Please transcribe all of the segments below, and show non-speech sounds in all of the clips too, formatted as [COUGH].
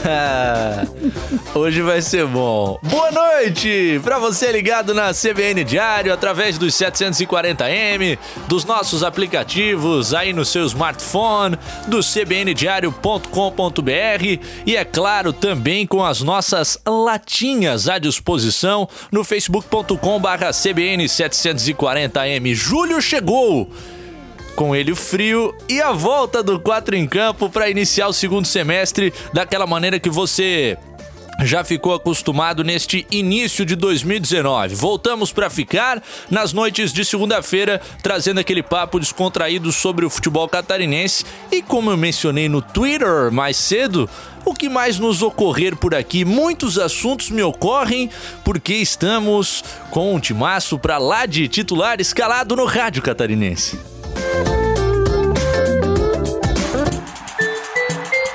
[LAUGHS] Hoje vai ser bom. Boa noite para você ligado na CBN Diário através dos 740M, dos nossos aplicativos aí no seu smartphone, do cbndiario.com.br e é claro também com as nossas latinhas à disposição no facebook.com/cbn740M. Julho chegou com ele frio e a volta do 4 em campo para iniciar o segundo semestre daquela maneira que você já ficou acostumado neste início de 2019. Voltamos para ficar nas noites de segunda-feira, trazendo aquele papo descontraído sobre o futebol catarinense. E como eu mencionei no Twitter mais cedo, o que mais nos ocorrer por aqui? Muitos assuntos me ocorrem porque estamos com um timaço para lá de titular escalado no rádio catarinense.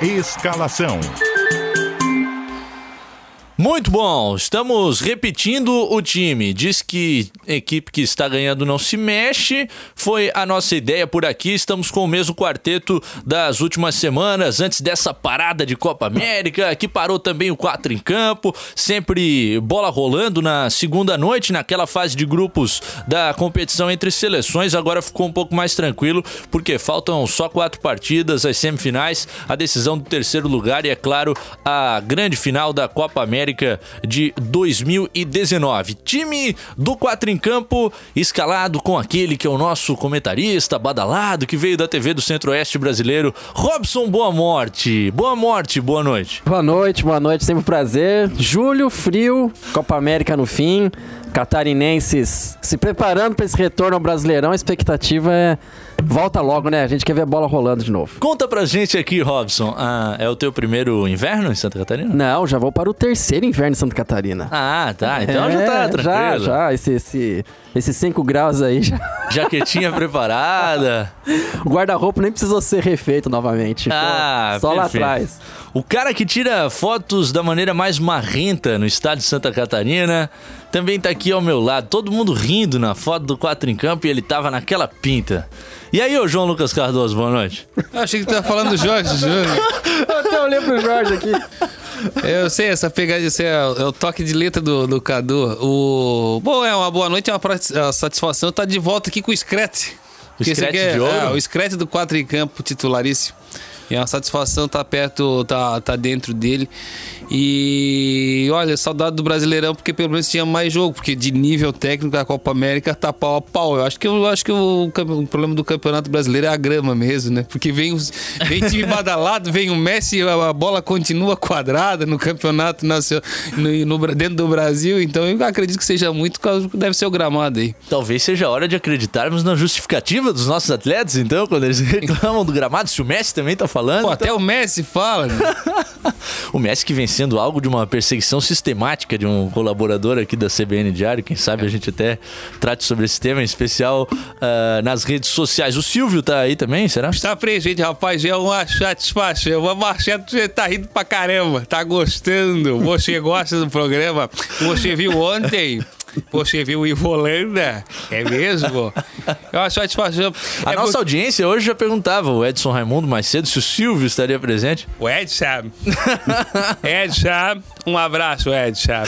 Escalação. Muito bom, estamos repetindo o time. Diz que equipe que está ganhando não se mexe. Foi a nossa ideia por aqui. Estamos com o mesmo quarteto das últimas semanas, antes dessa parada de Copa América, que parou também o 4 em campo. Sempre bola rolando na segunda noite, naquela fase de grupos da competição entre seleções. Agora ficou um pouco mais tranquilo, porque faltam só quatro partidas, as semifinais, a decisão do terceiro lugar e, é claro, a grande final da Copa América de 2019. Time do Quatro em Campo escalado com aquele que é o nosso comentarista badalado que veio da TV do Centro-Oeste brasileiro, Robson Boa Morte. Boa Morte, boa noite. Boa noite, boa noite, sempre um prazer. Julho, frio, Copa América no fim, catarinenses se preparando para esse retorno ao Brasileirão. A expectativa é volta logo, né? A gente quer ver a bola rolando de novo. Conta pra gente aqui, Robson. Ah, é o teu primeiro inverno em Santa Catarina? Não, já vou para o terceiro inverno em Santa Catarina. Ah, tá. Então já tá É, tranquilo. Já, já. Esse, esse, esses 5 graus aí já. [LAUGHS] Jaquetinha preparada. O guarda-roupa nem precisou ser refeito novamente. Ah, só lá perfeito. atrás. O cara que tira fotos da maneira mais marrenta no estado de Santa Catarina também tá aqui ao meu lado. Todo mundo rindo na foto do 4 em campo e ele tava naquela pinta. E aí, ô João Lucas Cardoso, boa noite. Eu achei que tu tava falando do Jorge Júnior. Eu até olhei pro Jorge aqui. Eu sei, essa pegadinha, esse é, o- é o toque de letra do, do Cadu. O... Bom, é uma boa noite, é uma pra- a satisfação estar de volta aqui com o Screte. O Screte é- de ouro? é, o Screte do 4 em campo, titularíssimo. E é uma satisfação estar perto, tá, tá dentro dele. E olha, saudade do Brasileirão, porque pelo menos tinha mais jogo, porque de nível técnico a Copa América tá pau a pau. Eu acho que, eu acho que o, o problema do Campeonato Brasileiro é a grama mesmo, né? Porque vem, os, vem time [LAUGHS] badalado, vem o Messi, a, a bola continua quadrada no Campeonato Nacional, no, no dentro do Brasil, então eu acredito que seja muito, deve ser o gramado aí. Talvez seja a hora de acreditarmos na justificativa dos nossos atletas, então, quando eles [LAUGHS] reclamam do gramado, se o Messi também tá falando. Pô, então- até o Messi fala, né? [LAUGHS] O Messi que vem sendo algo de uma perseguição sistemática de um colaborador aqui da CBN Diário. Quem sabe a gente até trate sobre esse tema, em especial ah, nas redes sociais. O Silvio tá aí também, será? Está presente, rapaz. É uma satisfação. Uma marcheta, você tá rindo pra caramba. Tá gostando. Você gosta do programa. Você viu ontem. Você viu o Ivo Holanda? É mesmo? É uma satisfação. A é nossa audiência hoje já perguntava, o Edson Raimundo mais cedo, se o Silvio estaria presente. O Edson. [LAUGHS] Edson. Um abraço, Edson.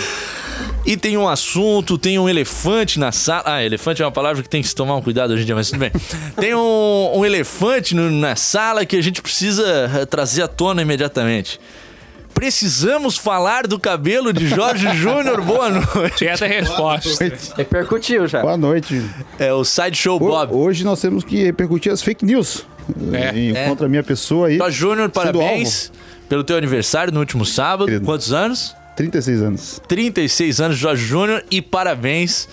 E tem um assunto, tem um elefante na sala. Ah, elefante é uma palavra que tem que se tomar um cuidado hoje em dia, mas tudo bem. [LAUGHS] Tem um, um elefante no- na sala que a gente precisa eh, trazer à tona imediatamente. Precisamos falar do cabelo de Jorge [LAUGHS] Júnior. Boa noite. Certa resposta. Repercutiu já. Boa noite. É o Sideshow Ho- Bob. Hoje nós temos que repercutir as fake news É, em- é. contra a minha pessoa aí. Jorge Júnior, parabéns pelo teu aniversário no último sábado. Querido. Quantos anos? 36 anos. 36 anos, Jorge Júnior. E parabéns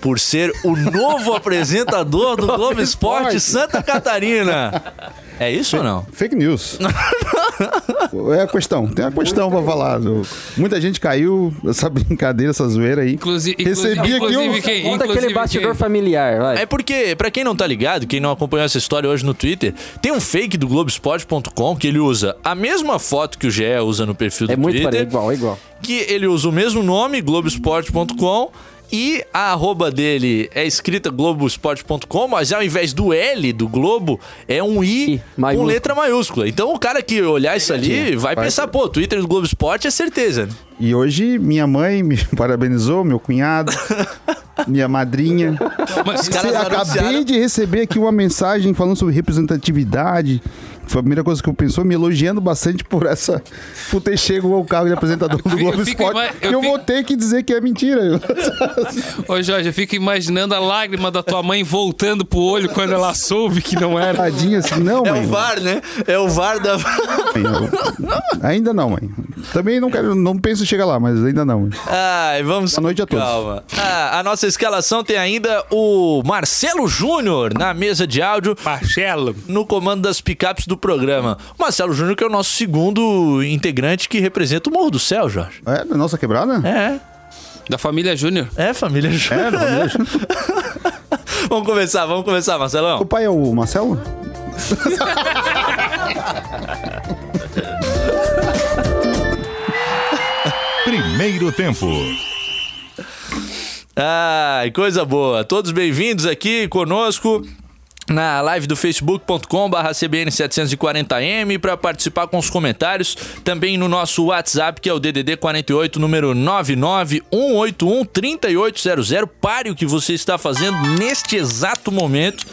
por ser o novo apresentador do [LAUGHS] Globo Esporte Esporte. Santa Catarina. É isso ou não? Fake news. [LAUGHS] é a questão. Tem uma questão pra falar. Muita gente caiu essa [LAUGHS] brincadeira, essa zoeira aí. Inclusive, Recebi aqui um- quem? Conta aquele bastidor quem? familiar, vai. É porque, pra quem não tá ligado, quem não acompanhou essa história hoje no Twitter, tem um fake do Globoesporte.com que ele usa a mesma foto que o GE usa no perfil do É muito Twitter. parecido, igual, igual. que ele usa o mesmo nome, Globoesporte.com, e a arroba dele é escrita Globoesporte.com, mas ao invés do L do Globo, é um I, I, com maiúsculo. letra maiúscula. Então o cara que olhar isso ali vai Vai. pensar, pô, Twitter do Globo Esporte é certeza. né? E hoje minha mãe me [LAUGHS] parabenizou, meu cunhado, [LAUGHS] minha madrinha. Mas, Os caras Cê- acabei anunciaram- de receber aqui uma mensagem falando sobre representatividade. Foi a primeira coisa que eu pensou, me elogiando bastante por essa. por ter chego ao cargo de apresentador [LAUGHS] do Globo Esporte. ima- Eu, eu vou fico- ter que dizer que é mentira. [LAUGHS] Ô Jorge, eu fico imaginando a lágrima da tua mãe voltando pro olho quando ela soube que não era. Tadinha assim, não, É mãe. o VAR, né? É o VAR da. Ainda não, mãe. Também não quero, não penso em chegar lá, mas ainda não. mãe. Ai, vamos Boa noite a todos. Calma. Ah, a nossa escalação tem ainda o Marcelo Júnior na mesa de áudio. Marcelo. no comando das picapes do programa. Marcelo Júnior, que é o nosso segundo integrante que representa o Morro do Céu, Jorge. É, da nossa quebrada? É, Da família Júnior. é, família Júnior. É, da família Júnior. [LAUGHS] vamos começar, vamos começar, O Marcelão. pai é o Marcelo? [LAUGHS] Primeiro tempo. Ai, coisa boa. Todos bem-vindos aqui conosco. Na live do facebook.com barra CBN740M para participar com os comentários. Também no nosso WhatsApp, que é o DDD 48, número 991813800. Pare o que você está fazendo neste exato momento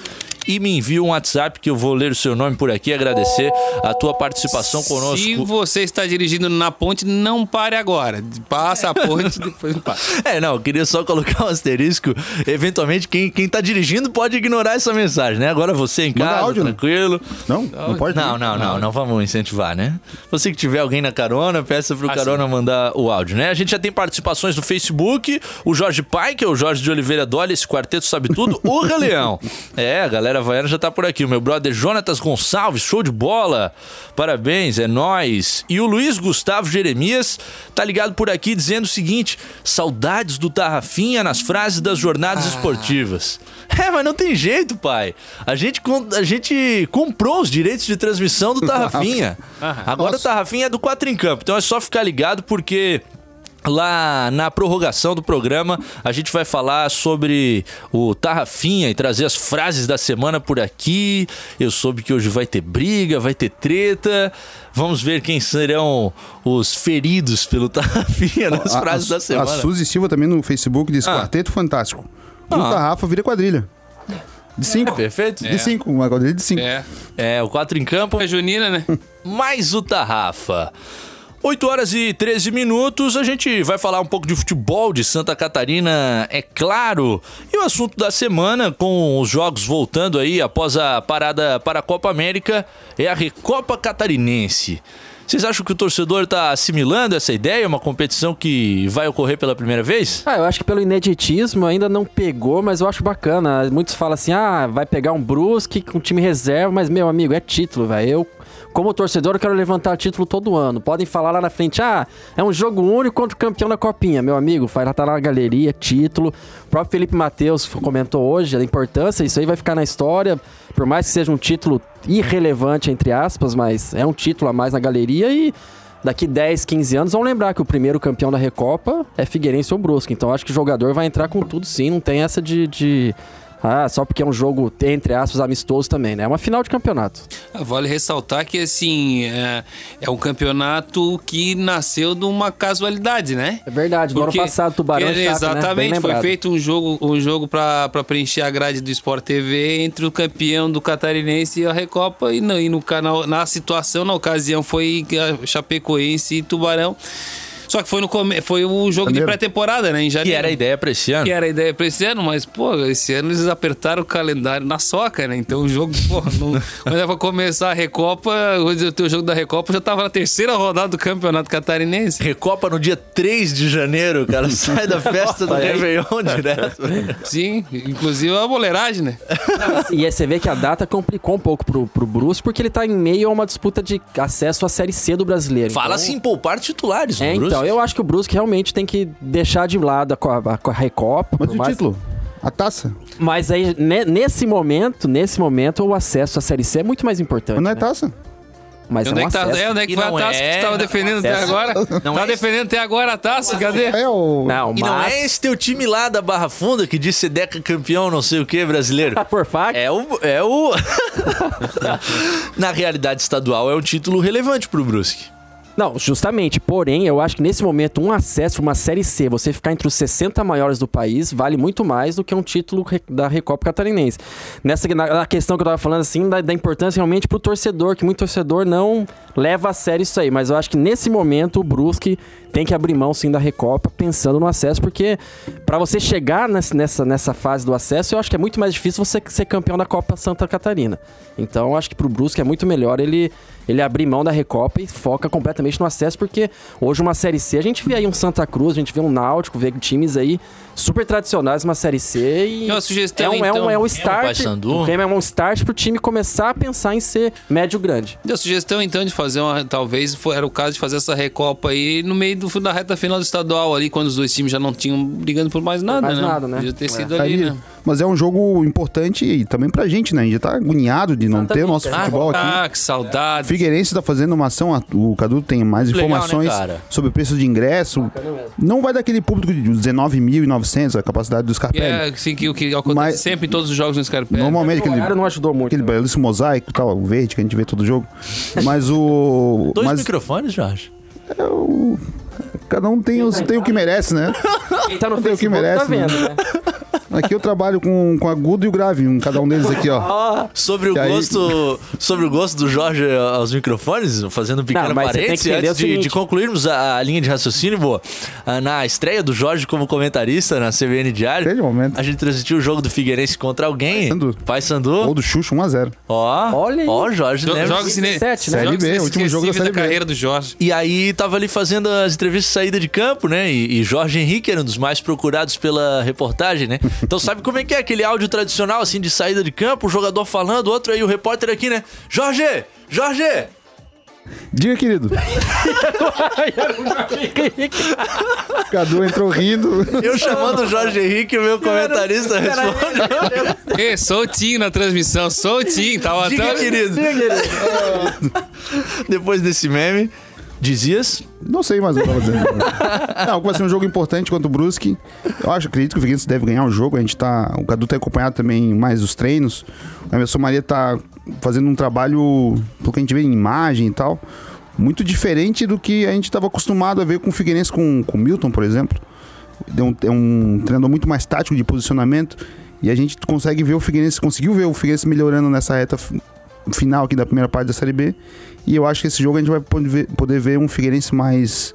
e me envie um WhatsApp que eu vou ler o seu nome por aqui e agradecer a tua participação conosco. Se você está dirigindo na ponte, não pare agora. Passa a ponte, [LAUGHS] depois para. É, não, eu queria só colocar um asterisco. Eventualmente, quem, quem tá dirigindo pode ignorar essa mensagem, né? Agora você em casa, áudio, né? tranquilo. Não? Não pode? Não, não, não, não vamos incentivar, né? Você que tiver alguém na carona, peça pro Ah, carona mandar o áudio, né? A gente já tem participações no Facebook, o Jorge Pai, que é o Jorge de Oliveira Dolly, esse quarteto sabe tudo, o Releão. [LAUGHS] É, a galera havaiana já tá por aqui. O meu brother Jonatas Gonçalves, show de bola. Parabéns, é nóis. E o Luiz Gustavo Jeremias tá ligado por aqui dizendo o seguinte: saudades do Tarrafinha nas frases das jornadas esportivas. [LAUGHS] É, mas não tem jeito, pai. A gente, a gente comprou os direitos de transmissão do [LAUGHS] Tarrafinha. Agora o Tarrafinha é do Quatro em Campo. Então é só ficar ligado porque. Lá na prorrogação do programa, a gente vai falar sobre o Tarrafinha e trazer as frases da semana por aqui. Eu soube que hoje vai ter briga, vai ter treta. Vamos ver quem serão os feridos pelo [LAUGHS] Tarrafinha nas A- frases a, da semana. A Suzy Silva também no Facebook diz Ah. Quarteto Fantástico. Ah. o Tarrafa vira quadrilha. De cinco. Perfeito? De cinco, uma quadrilha de cinco. É. É, o 4 em campo. É junina, né? [LAUGHS] mais o Tarrafa. 8 horas e 13 minutos, a gente vai falar um pouco de futebol de Santa Catarina, é claro. E o assunto da semana, com os jogos voltando aí após a parada para a Copa América, é a Recopa Catarinense. Vocês acham que o torcedor está assimilando essa ideia? Uma competição que vai ocorrer pela primeira vez? Ah, eu acho que pelo ineditismo ainda não pegou, mas eu acho bacana. Muitos falam assim, ah, vai pegar um Brusque com time reserva, mas, meu amigo, é título, velho. Eu, como torcedor, eu quero levantar título todo ano. Podem falar lá na frente, ah, é um jogo único contra o campeão da Copinha. Meu amigo, vai tá na galeria, título. O próprio Felipe Matheus comentou hoje a importância, isso aí vai ficar na história. Por mais que seja um título irrelevante, entre aspas, mas é um título a mais na galeria e daqui 10, 15 anos vão lembrar que o primeiro campeão da Recopa é Figueirense ou Brusque. Então acho que o jogador vai entrar com tudo sim, não tem essa de, de Ah, só porque é um jogo, entre aspas, amistoso também, né? É uma final de campeonato. Ah, Vale ressaltar que, assim, é, é um campeonato que nasceu de uma casualidade, né? É verdade, no ano passado, Tubarão porque- e Chaco, né? Exatamente, foi lembrado. feito um jogo, um jogo para preencher a grade do Sport TV entre o campeão do Catarinense e a Recopa, e no, e no canal, na situação, na ocasião, foi Chapecoense e Tubarão. Só que foi, no come... foi o jogo Janeiro. de pré-temporada, né? Em Que janeiro. era a ideia pra esse ano. Que era a ideia pra esse ano, mas, pô, esse ano eles apertaram o calendário na soca, né? Então o jogo, pô, não... [LAUGHS] quando era pra começar a Recopa, o teu jogo da Recopa já tava na terceira rodada do Campeonato Catarinense. Recopa no dia 3 de janeiro, cara [LAUGHS] sai da festa do Réveillon direto. [LAUGHS] Sim, inclusive a boleiragem, né? E aí você vê que a data complicou um pouco pro, pro Bruce, porque ele tá em meio a uma disputa de acesso à Série C do brasileiro. Fala Então- assim, poupar titulares, É, o Brusque. Então, eu acho que o Brusque realmente tem que deixar de lado a, a, a Recopa. Mas o mais- título? A taça? Mas aí, ne- nesse momento, nesse momento, o acesso à Série C é muito mais importante. Mas não é né? taça. Mas é onde um é que, tá, acesso. é, onde é que E foi a taça que é- tu tava não- defendendo até agora? Não tava é- defendendo até agora a taça, cadê? É o. Não, E não mas... é esse teu time lá da Barra Funda que diz ser Deca campeão, não sei o que, brasileiro. [LAUGHS] Por fax? É o. É o... [LAUGHS] Na realidade estadual, é um título relevante pro Brusque. Não, justamente. Porém, eu acho que nesse momento, um acesso, uma Série C, você ficar entre os 60 maiores do país, vale muito mais do que um título da Recopa Catarinense. Nessa na, na questão que eu tava falando, assim, da, da importância realmente pro torcedor, que muito torcedor não leva a sério isso aí. Mas eu acho que nesse momento, o Brusque tem que abrir mão, sim, da Recopa, pensando no acesso, porque para você chegar nessa, nessa, fase do acesso, eu acho que é muito mais difícil você ser campeão da Copa Santa Catarina. Então, eu acho que pro Brusque é muito melhor ele, ele abrir mão da Recopa e foca completamente no acesso, porque hoje uma Série C, a gente vê aí um Santa Cruz, a gente vê um Náutico, vê times aí super tradicionais uma Série C e... E uma sugestão, é um, é um, então, é um Remo, start, Paysandu. o Remo é um start pro time começar a pensar em ser médio-grande. Deu sugestão então de fazer uma. Talvez era o caso de fazer essa recopa aí no meio do, da reta final do estadual ali, quando os dois times já não tinham brigando por mais nada, Mais né? nada, né? Podia ter sido Tá ali, aí. né? Mas é um jogo importante e também pra gente, né? A gente já tá agoniado de não ter o nosso futebol aqui. Ah, que saudade. Figueirense tá fazendo uma ação, o Cadu tem mais Legal, né, informações cara? sobre o preço de ingresso. Não vai daquele público de 19.900, a capacidade dos Que Scarpelli. é assim que o que acontece Mas- sempre em todos os jogos no Scarpelli. Normalmente O aquele, não ajudou muito. aquele belíssimo mosaico, tal, o verde que a gente vê todo jogo. [LAUGHS] Mas o. Dois mas microfones, Jorge. cada um tem, os, tem o que merece, né? Quem tá no Tem o que tá merece, vendo, né? [LAUGHS] Aqui eu trabalho com, com agudo e o grave, um, cada um deles aqui, ó. [LAUGHS] Sobre o E aí- gosto, sobre o gosto do Jorge aos microfones, fazendo um pequeno parênteses, antes de, de concluirmos a, a linha de raciocínio, boa. ah, Na estreia do Jorge como comentarista na CBN Diário, a gente transmitiu o jogo do Figueirense contra alguém. Paysandu. Ou do Xuxa 1x0. Ó, Olha aí. ó, Jorge Jo- lembra. Jogos cine... 27, né? Série B, último jogo da Série B. carreira do Jorge. E aí tava ali fazendo as entrevistas de saída de campo, né? E, e Jorge Henrique era um dos mais procurados pela reportagem, né? [LAUGHS] Então sabe como é que é aquele áudio tradicional, assim, de saída de campo, o jogador falando, outro aí, o repórter aqui, né? Jorge! Jorge! Diga, querido. Cadu entrou rindo. Eu chamando o Jorge Henrique, o meu comentarista responde. Ê, soltinho na transmissão, soltinho. Tava Diga, até... querido. Depois desse meme, dizias... Não sei mais o que eu tava dizendo. [LAUGHS] Não, vai ser um jogo importante contra o Brusque. Eu acho, acredito que o Figueirense deve ganhar o jogo. A gente tá. O Cadu tem acompanhado também mais os treinos. A Emerson Maria tá fazendo um trabalho, pelo que a gente vê em imagem e tal, muito diferente do que a gente estava acostumado a ver com o Figueirense com com o Milton, por exemplo. É um, é um treinador muito mais tático de posicionamento. E a gente consegue ver o Figueirense, conseguiu ver o Figueirense melhorando nessa reta final aqui da primeira parte da Série B. E eu acho que esse jogo a gente vai poder ver, um Figueirense mais,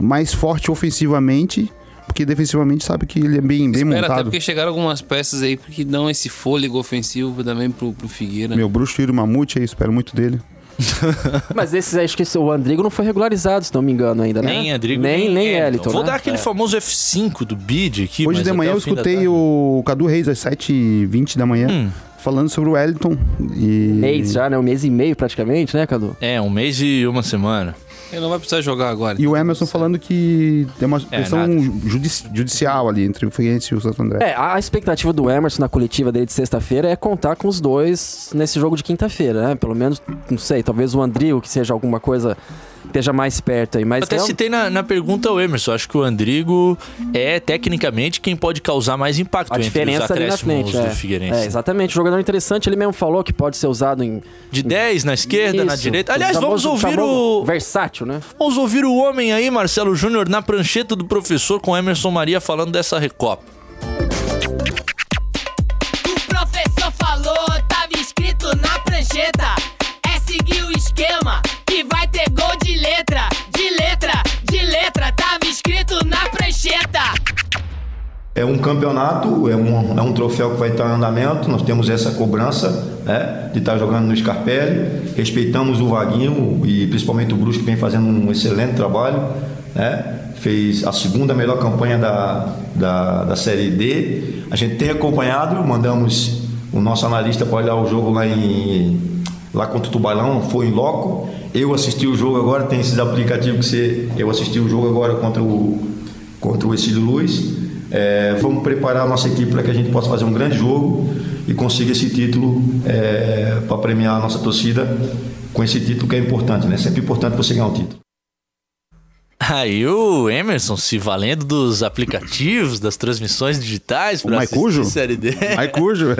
mais forte ofensivamente, porque defensivamente sabe que ele é bem, bem Espera, até montado. porque chegaram algumas peças aí que dão esse fôlego ofensivo também pro, pro Figueira. Meu bruxo Yuri Mamute aí, espero muito dele. [LAUGHS] Mas esses, acho que esse- o Andrigo não foi regularizado, se não me engano ainda, né? Nem Adrigo, nem, nem Eliton, Vou né? dar aquele famoso F5 do bid aqui. Hoje mas de até manhã eu escutei o Cadu Reis às 7h20 da manhã, Hum. Falando sobre o Wellington. E... Mês já, né? Um mês e meio praticamente, né, Cadu? É, um mês e uma semana. Ele não vai precisar jogar agora. E o Emerson falando que tem uma É, questão judici- judicial ali entre o Figueirense e o Santo André. É, a expectativa do Emerson na coletiva dele de sexta-feira é contar com os dois nesse jogo de quinta-feira, né? Pelo menos, não sei, talvez o Andrigo, que seja alguma coisa esteja mais perto aí. Mas Até é um- citei na, na pergunta o Emerson. Acho que o Andrigo é, tecnicamente, quem pode causar mais impacto a diferença ali na frente. É. Figueirense. é, exatamente. Um jogador interessante, ele mesmo falou que pode ser usado em. De 10 na esquerda, na Isso. direita. Aliás, O vamos ouvir o. Versátil, né? Vamos ouvir o homem aí, Marcelo Júnior, na prancheta do professor com Emerson Maria falando dessa Recopa. É um campeonato, é um, é um troféu que vai estar em andamento. Nós temos essa cobrança né, de estar jogando no Scarpelli. Respeitamos o Vaguinho e principalmente o Brusque que vem fazendo um excelente trabalho. Né? Fez a segunda melhor campanha da, da, da Série D. A gente tem acompanhado, mandamos o nosso analista para olhar o jogo lá em lá contra o Tubarão, foi em loco. Eu assisti o jogo agora, tem esses aplicativos que você. Eu assisti o jogo agora contra o, contra o Exílio Luz. É, vamos preparar a nossa equipe para que a gente possa fazer um grande jogo e consiga esse título é, para premiar a nossa torcida com esse título que é importante, né? Sempre importante você ganhar um título. Aí o Emerson se valendo dos aplicativos, das transmissões digitais Maicujo? assistir Série D. Maicujo.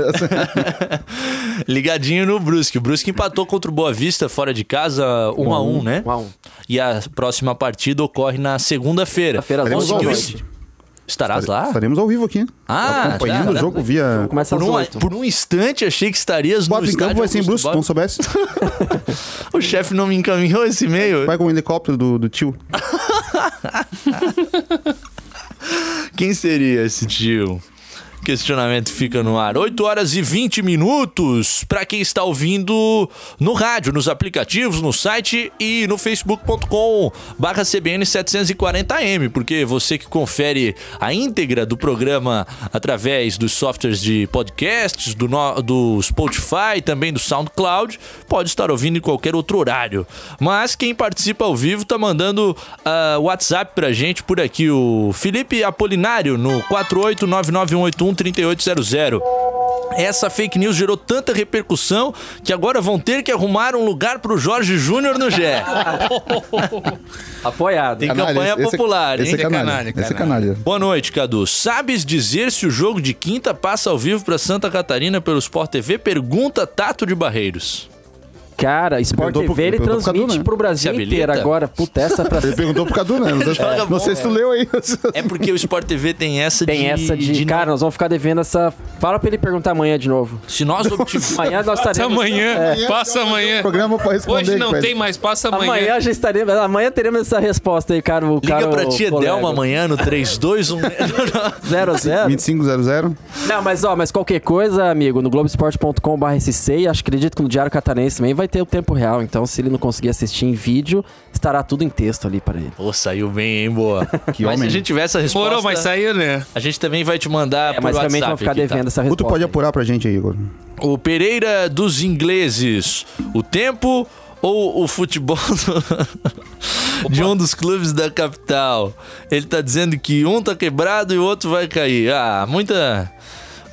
[LAUGHS] Ligadinho no Brusque. O Brusque empatou contra o Boa Vista fora de casa 1 a 1 né? Um a um. E a próxima partida ocorre na segunda-feira. Segunda-feira, às Estarás lá? Estaremos ao vivo aqui. Ah, acompanhando tá. o jogo via. Começa Por um, por um instante achei que estarias no Quatro em campo vai ser em Bob. não soubesse. [LAUGHS] O chefe não me encaminhou esse e-mail. Vai com o helicóptero do, do tio. [LAUGHS] Quem seria esse tio? Questionamento fica no ar. 8 horas e 20 minutos. Para quem está ouvindo no rádio, nos aplicativos, no site e no facebook.com barra CBN 740M, porque você que confere a íntegra do programa através dos softwares de podcasts, do, no- do Spotify, também do SoundCloud, pode estar ouvindo em qualquer outro horário. Mas quem participa ao vivo tá mandando ah, WhatsApp pra gente por aqui, o Felipe Apolinário no 48991813800. Essa fake news gerou tanta repercussão que agora vão ter que arrumar um lugar pro Jorge Júnior no GE. [LAUGHS] Apoiado. Tem campanha esse- popular, esse hein? é canalha. Canalha, Esse é canalha. Boa noite, Cadu. Sabes dizer se o jogo de quinta passa ao vivo pra Santa Catarina pelo Sport TV? Pergunta Tato de Barreiros. Cara, Sport Perguntou pro- TV ele transmite né? pro Brasil Se inteiro agora. Puta, essa pra [LAUGHS] Ele perguntou pro Cadu, né? Não sei, Joga não sei se tu leu aí. É porque o Sport TV tem essa de... Tem essa de, Cara, nós vamos ficar devendo essa. Fala pra ele perguntar amanhã de novo. Se nós obtivermos... [LAUGHS] Amanhã nós Passa estaremos. amanhã, passa amanhã. Programa pra responder. Hoje não tem mais, passa amanhã. Amanhã já estaremos. Amanhã teremos essa resposta aí, cara. O Liga cara, pra o tia colega. Delma amanhã no 321... 0-0. 2500. Não, mas ó, mas qualquer coisa, amigo, no Globoesporte.com.br e acho acredito que no Diário Catarense também vai ter o tempo real. Então, se ele não conseguir assistir em vídeo, estará tudo em texto ali para ele. Pô, saiu bem, hein, boa. [LAUGHS] Que mas se homem. a gente tiver essa resposta... Morou, mas saiu, né? A gente também vai te mandar É, por mas WhatsApp realmente vão ficar aqui, tá? devendo essa Tu resposta. pode aí. apurar pra gente aí, Igor. O Pereira dos ingleses. O tempo ou o futebol [LAUGHS] do- de um dos clubes da capital? Ele tá dizendo que um tá quebrado e o outro vai cair. Ah, muita.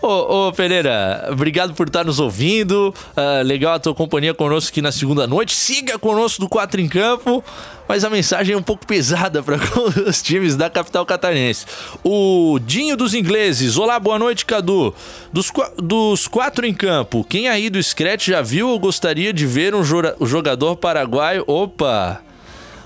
Ô, ô, Pereira, obrigado por estar nos ouvindo. Ah, legal a tua companhia conosco aqui na segunda noite. Siga conosco do 4 em Campo. Mas a mensagem é um pouco pesada para [LAUGHS] os times da capital catarinense. O Dinho dos Ingleses. Olá, boa noite, Cadu. Dos, dos quatro em campo, quem aí do Scratch já viu ou gostaria de ver um jogador paraguaio? Opa!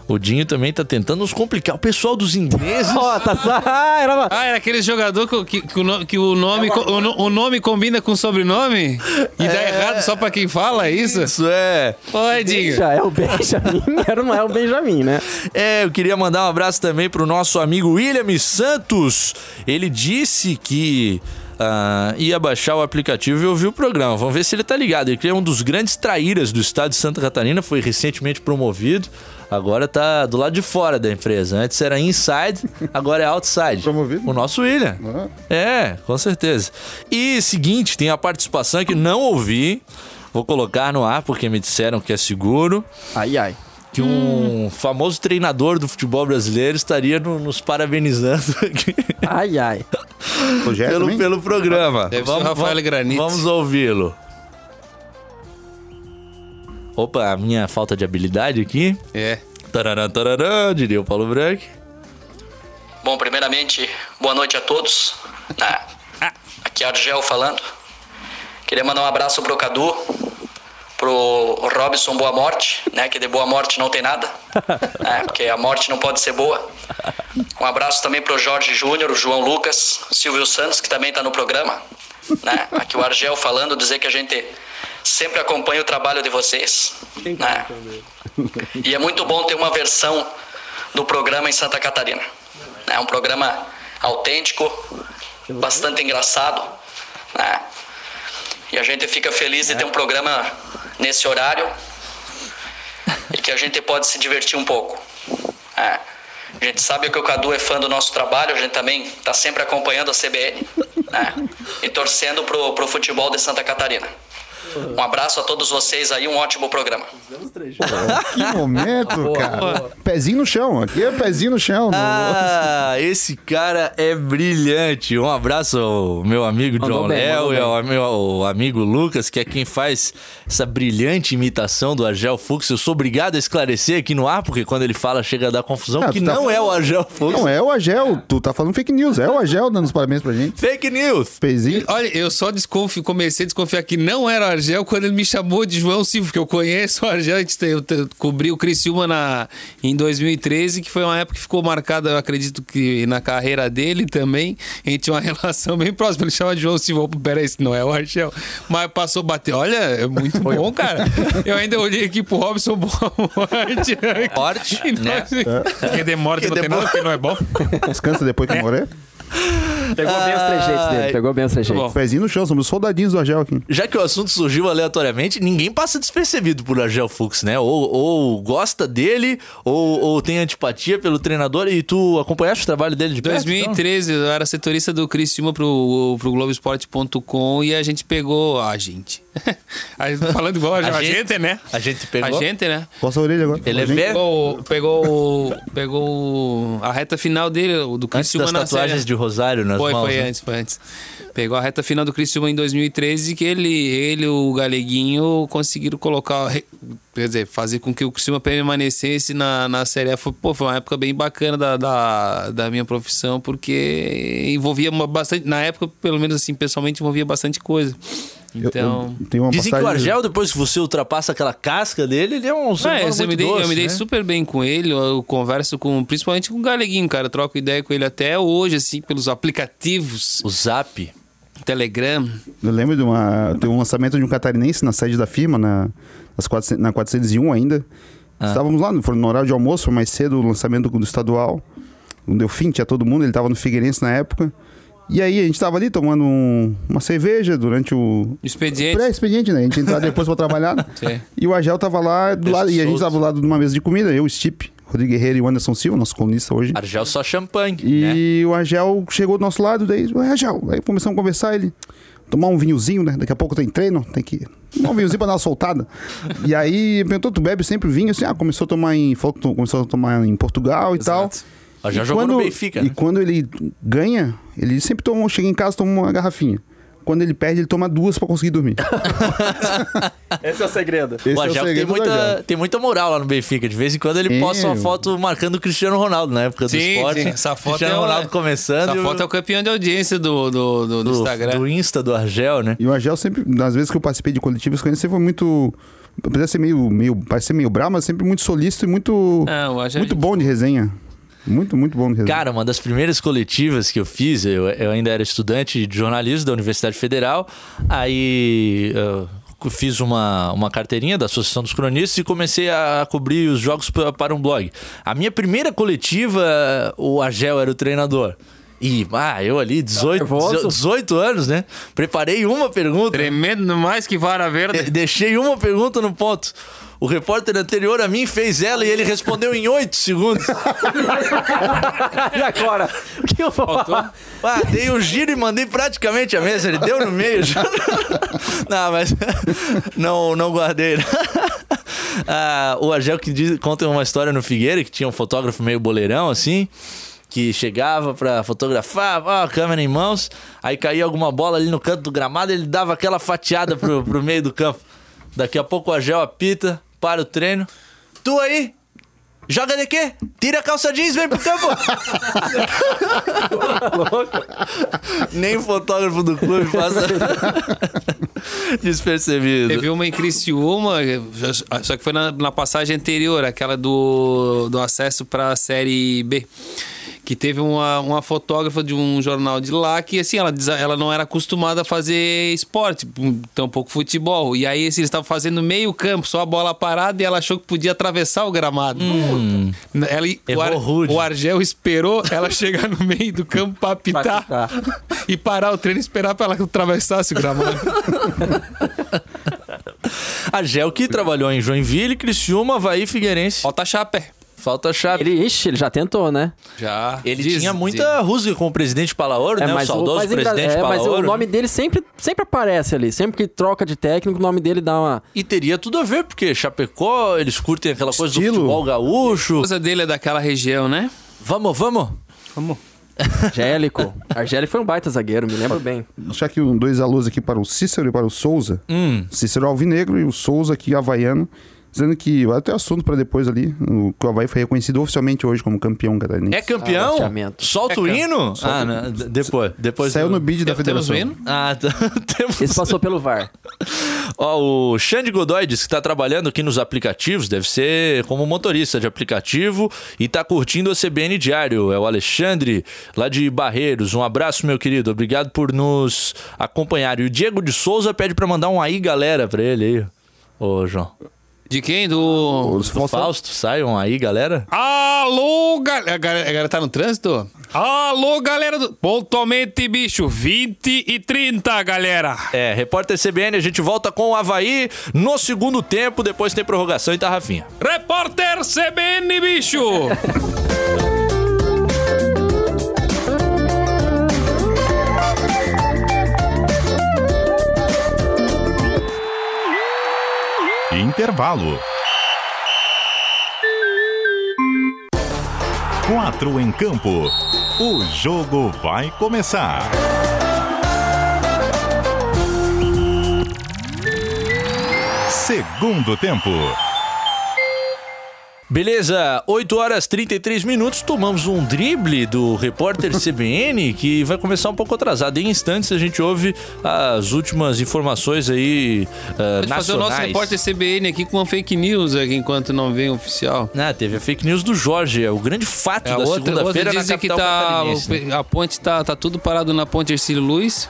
O Dinho também tá tentando nos complicar. O pessoal dos ingleses. [LAUGHS] Ó, tá só. Ah, era uma... Ah, era aquele jogador que, que, que o, que o nome, o, o nome combina com o sobrenome? E dá errado só pra quem fala, é isso? Isso é. Oi, Dinho. Já é o Benjamin, [LAUGHS] era não é o Benjamin, né? É, eu queria mandar um abraço também pro nosso amigo William Santos. Ele disse que ah, ia baixar o aplicativo e ouvir o programa. Vamos ver se ele tá ligado. Ele que é um dos grandes traíras do estado de Santa Catarina, foi recentemente promovido. Agora tá do lado de fora da empresa. Antes era inside, agora é outside. Promovido? O nosso William. Ah. É, com certeza. E seguinte, tem a participação que não ouvi. Vou colocar no ar porque me disseram que é seguro Ai, ai. que um famoso treinador do futebol brasileiro estaria no- nos parabenizando [LAUGHS] aqui Ai, ai. [LAUGHS] Pelo, pelo programa. Deve ser o Rafael Granite. Vamos ouvi-lo. Opa, a minha falta de habilidade aqui. É. Tarará, tarará, diria o Paulo Branco. Bom, primeiramente, boa noite a todos. Ah, aqui é Argel falando. Queria mandar um abraço pro Cadu, pro Robson Boa Morte, né? Que de boa morte não tem nada. né, [LAUGHS] porque a morte não pode ser boa. Um abraço também pro Jorge Júnior, o João Lucas, o Silvio Santos, que também tá no programa. Né? Aqui o Argel falando, dizer que a gente sempre acompanha o trabalho de vocês. Né? E é muito bom ter uma versão do programa em Santa Catarina. É um programa autêntico, bastante engraçado, né? E a gente fica feliz de ter um programa nesse horário e que a gente pode se divertir um pouco. É. A gente sabe que o Cadu é fã do nosso trabalho, a gente também está sempre acompanhando a CBN né? e torcendo pro, pro futebol de Santa Catarina. Um abraço a todos vocês aí, um ótimo programa. Que momento, cara. Pezinho no chão. Aqui é pezinho no chão. Ah, esse cara é brilhante. Um abraço ao meu amigo Mandou John bem, Léo e ao meu ao amigo Lucas, que é quem faz essa brilhante imitação do Argel Fux. Eu sou obrigado a esclarecer aqui no ar, porque quando ele fala chega a dar confusão, Ah, que tá não é o Argel Fux. Não, é o Agel. Tu tá falando fake news. É o Agel dando os parabéns pra gente. Fake news. Pezinho. Olha, eu só desconfio, comecei a desconfiar que não era o Argel quando ele me chamou de João Silva, porque eu conheço o Argel, a gente tem- eu cobri o Criciúma na, em 2013, que foi uma época que ficou marcada, eu acredito que na carreira dele também, a gente tinha uma [LAUGHS] relação bem próxima, ele chama de João Silva, peraí, esse não é o Argel, mas passou a bater, olha, é muito bom, cara. Eu ainda olhei aqui pro Robson Boa Morte. Morte, [LAUGHS] né? Que de morte Que não de tem nada, porque não é bom. Descansa depois que eu morrer. [LAUGHS] Pegou bem os trejeitos dele, pegou bem os trejeitos. Bom. Pezinho no chão. Somos soldadinhos do Agel aqui. Já que o assunto surgiu aleatoriamente, ninguém passa despercebido por Argel Fux, né? Ou, ou gosta dele, ou, ou tem antipatia pelo treinador. E tu acompanhaste o trabalho dele de perto? então? 2013, eu era setorista do Criciúma pro, pro Globoesporte.com e a gente pegou. [LAUGHS] A gente. A gente- Falando igual a, [LAUGHS] a gente, né? A gente pegou. A gente, né? Coça a orelha agora. Ele é Gente, velho. Pegou, pegou, pegou a reta final dele, o do Criciúma das na tatuagens série. de Rosário nas Foi, mãos. foi né? antes, foi antes. Pegou a reta final do Criciúma em 2013 que ele, ele o Galeguinho conseguiram colocar, quer dizer, fazer com que o Criciúma permanecesse na, na Série A. Foi, pô, foi uma época bem bacana da, da, da minha profissão, porque envolvia uma bastante, na época, pelo menos assim, pessoalmente, envolvia bastante coisa. eu- Então... eu tenho uma Dizem que o passagem- Argel, depois que você ultrapassa aquela casca dele, ele é um ser É, eu, me dei, doce, eu me dei né? super bem com ele, eu, eu converso com, principalmente com o Galeguinho, cara, eu troco ideia com ele até hoje, assim, pelos aplicativos, O Zap. Telegram. Eu lembro de uma, tem um lançamento de um catarinense na sede da firma, na, nas 400, na 401 ainda. Ah. Estávamos lá, foi no horário de almoço, foi mais cedo o lançamento do, estadual. Não deu fim, tinha todo mundo, ele estava no Figueirense na época. E aí a gente estava ali tomando um- uma cerveja durante o Expediente. pré-expediente, né? A gente entrava depois para trabalhar. né? [LAUGHS] Sim. E o Agel tava lá do lado, e a gente Souza. tava do lado de uma mesa de comida, eu, o Stipe, Rodrigo Guerreiro e o Anderson Silva, nosso colunista hoje. Argel só champanhe, né? E o Agel chegou do nosso lado, daí, "Ué, Agel, aí começamos a conversar, ele tomar um vinhozinho, né? Daqui a pouco tem treino, tem que tomar um vinhozinho pra dar uma soltada. e aí perguntou, tu bebe sempre vinho? Assim, ah, começou a tomar em, começou a tomar em Portugal e tal. Ó, já E jogou no Benfica, E né? quando ele ganha, ele sempre toma, chega em casa toma uma garrafinha. Quando ele perde, ele toma duas pra conseguir dormir. [LAUGHS] Esse é o segredo. Esse o é o Argel tem segredo do muita, Agel. tem muita moral lá no Benfica. De vez em quando ele Sim. posta uma foto marcando o Cristiano Ronaldo na época do Sim, esporte. sim. Essa foto Cristiano é o- Ronaldo começando. Essa foto é o campeão de audiência do, do, do, do do, Instagram. do Insta do Argel, né? E o Agel sempre, nas vezes que eu participei de coletivas com ele, sempre foi muito. Apesar de ser meio, meio, parecer meio bravo, mas sempre muito solícito e muito, Não, eu acho muito bom de resenha. Muito, muito bom. Cara, uma das primeiras coletivas que eu fiz, eu, eu ainda era estudante de jornalismo da Universidade Federal, aí eu fiz uma, uma carteirinha da Associação dos Cronistas e comecei a cobrir os jogos pa- para um blog. A minha primeira coletiva, o Argel era o treinador. E, ah, eu ali, 18, nervoso? 18 anos, né? Preparei uma pergunta. Tremendo mais que vara verde. De- Deixei uma pergunta no ponto. O repórter anterior a mim fez ela e ele respondeu em 8 segundos. [LAUGHS] E agora? O que eu vou falar? Ah, dei um giro e mandei praticamente a mesa. Ele deu no meio. já. [LAUGHS] Não, mas [LAUGHS] não, não guardei. Ah, o Argel que diz- conta uma história no Figueira que tinha um fotógrafo meio boleirão assim. Que chegava pra fotografar, ó, a câmera em mãos, aí caía alguma bola ali no canto do gramado, ele dava aquela fatiada pro, pro meio do campo. Daqui a pouco o Argel apita, para o treino. Tu aí, joga de quê? Tira a calça jeans, vem pro campo! [LAUGHS] Nem o fotógrafo do clube passa [LAUGHS] despercebido. Teve uma em Criciúma, só que foi na, na passagem anterior, aquela do, do acesso pra Série B. que teve uma, uma fotógrafa de um jornal de lá que, assim, ela, ela não era acostumada a fazer esporte, tão pouco futebol. E aí, assim, eles estavam fazendo meio campo, só a bola parada, e ela achou que podia atravessar o gramado. Ela, o, Ar- rude. o Argel esperou ela [LAUGHS] chegar no meio do campo pra apitar Pra apitar. [LAUGHS] e parar o treino e esperar pra ela que atravessasse o gramado. [LAUGHS] A Gel que trabalhou em Joinville, Criciúma, Havaí e Figueirense. Falta chapé. Falta chave. Ele, ixi, ele já tentou, né? Já. Ele Diz- tinha muita rusga com o presidente Palaoro, né? O saudoso mas, ainda- presidente é, mas Palaoro. o nome dele sempre, sempre aparece ali. Sempre que troca de técnico, o nome dele dá uma. E teria tudo a ver, porque Chapecó, eles curtem aquela coisa do Estilo. futebol gaúcho. A esposa dele é daquela região, né? Vamos, vamos. Vamos. Angélico. Argélico foi um baita zagueiro, me lembro bem. Deixar aqui um, dois alôs aqui para o Cícero e para o Souza. Hum. Cícero Alvinegro e o Souza aqui, havaiano. Dizendo que, vai ter assunto para depois ali, o, o Havaí foi reconhecido oficialmente hoje como campeão catarinense. É campeão? loteamento. Solta o É hino? Ah, não, d- depois. depois Saiu do- no bid da Temos federação. o hino? Ah, tá. [LAUGHS] Temos... Esse passou pelo VAR. [LAUGHS] Ó, o Xande Godoy disse que tá trabalhando aqui nos aplicativos, deve ser como motorista de aplicativo e tá curtindo a CBN Diário. É o Alexandre, lá de Barreiros. Um abraço, meu querido. Obrigado por nos acompanhar. E o Diego de Souza pede pra mandar um aí, galera, pra ele aí. Ô, João. De quem? Do. Os Do Fausto- Fausto, sai um aí, galera. Alô, galera. A galera, a galera tá no trânsito? Alô, galera do. Pontualmente, bicho. 20 e 30, galera. É, repórter CBN, a gente volta com o Havaí no segundo tempo, depois tem prorrogação e tá Rafinha. Repórter CBN, bicho. [LAUGHS] Intervalo. Quatro em campo. O jogo vai começar. Segundo tempo. Beleza, 8 horas 33 minutos, tomamos um drible do repórter [LAUGHS] CBN que vai começar um pouco atrasado. Em instantes a gente ouve as últimas informações aí ah, Pode fazer o nacionais. nosso repórter CBN aqui com uma fake news aqui enquanto não vem oficial. Ah, teve a fake news do Jorge, é o grande fato É, da segunda-feira na dizem que capital tá, né? a ponte tá, tá tudo parado na ponte Ercílio Luz.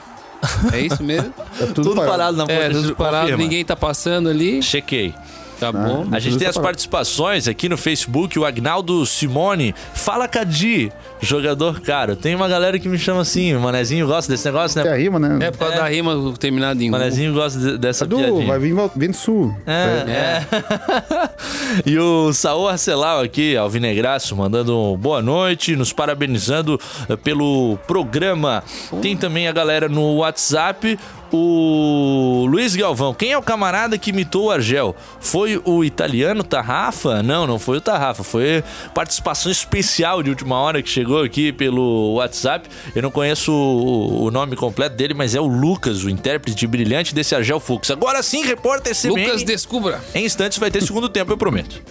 É isso mesmo? [LAUGHS] É Tudo, parado na é, ponte, tudo parado, confirma. ninguém tá passando ali. Chequei. Tá bom. A gente tem as participações aqui no Facebook, o Agnaldo Simone. Fala Cadi, jogador caro. Tem uma galera que me chama assim, o Manezinho gosta desse negócio, né? a rima, né? É por causa da rima terminada em. Manezinho gosta de- dessa Do, piadinha. vai vir Val- Vento Sul. É, é. [LAUGHS] e o Saul Arcelau aqui, Alvinegraço, mandando um boa noite, nos parabenizando eh, pelo programa. Tem também a galera no WhatsApp. O Luiz Galvão, quem é o camarada que imitou o Argel? Foi o italiano Tarrafa? Não, não foi o Tarrafa, foi participação especial de última hora que chegou aqui pelo WhatsApp. Eu não conheço o, o nome completo dele, mas é o Lucas, o intérprete brilhante desse Argel Fux. Agora sim, repórter CBN. Lucas Descubra. Em instantes vai ter segundo tempo, eu prometo.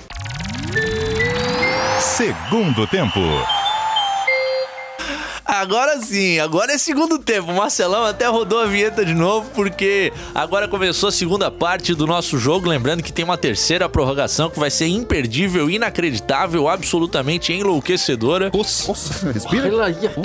Segundo tempo. Agora sim, agora é segundo tempo. O Marcelão até rodou a vinheta de novo, porque agora começou a segunda parte do nosso jogo. Lembrando que tem uma terceira prorrogação que vai ser imperdível, inacreditável, absolutamente enlouquecedora. Nossa, respira.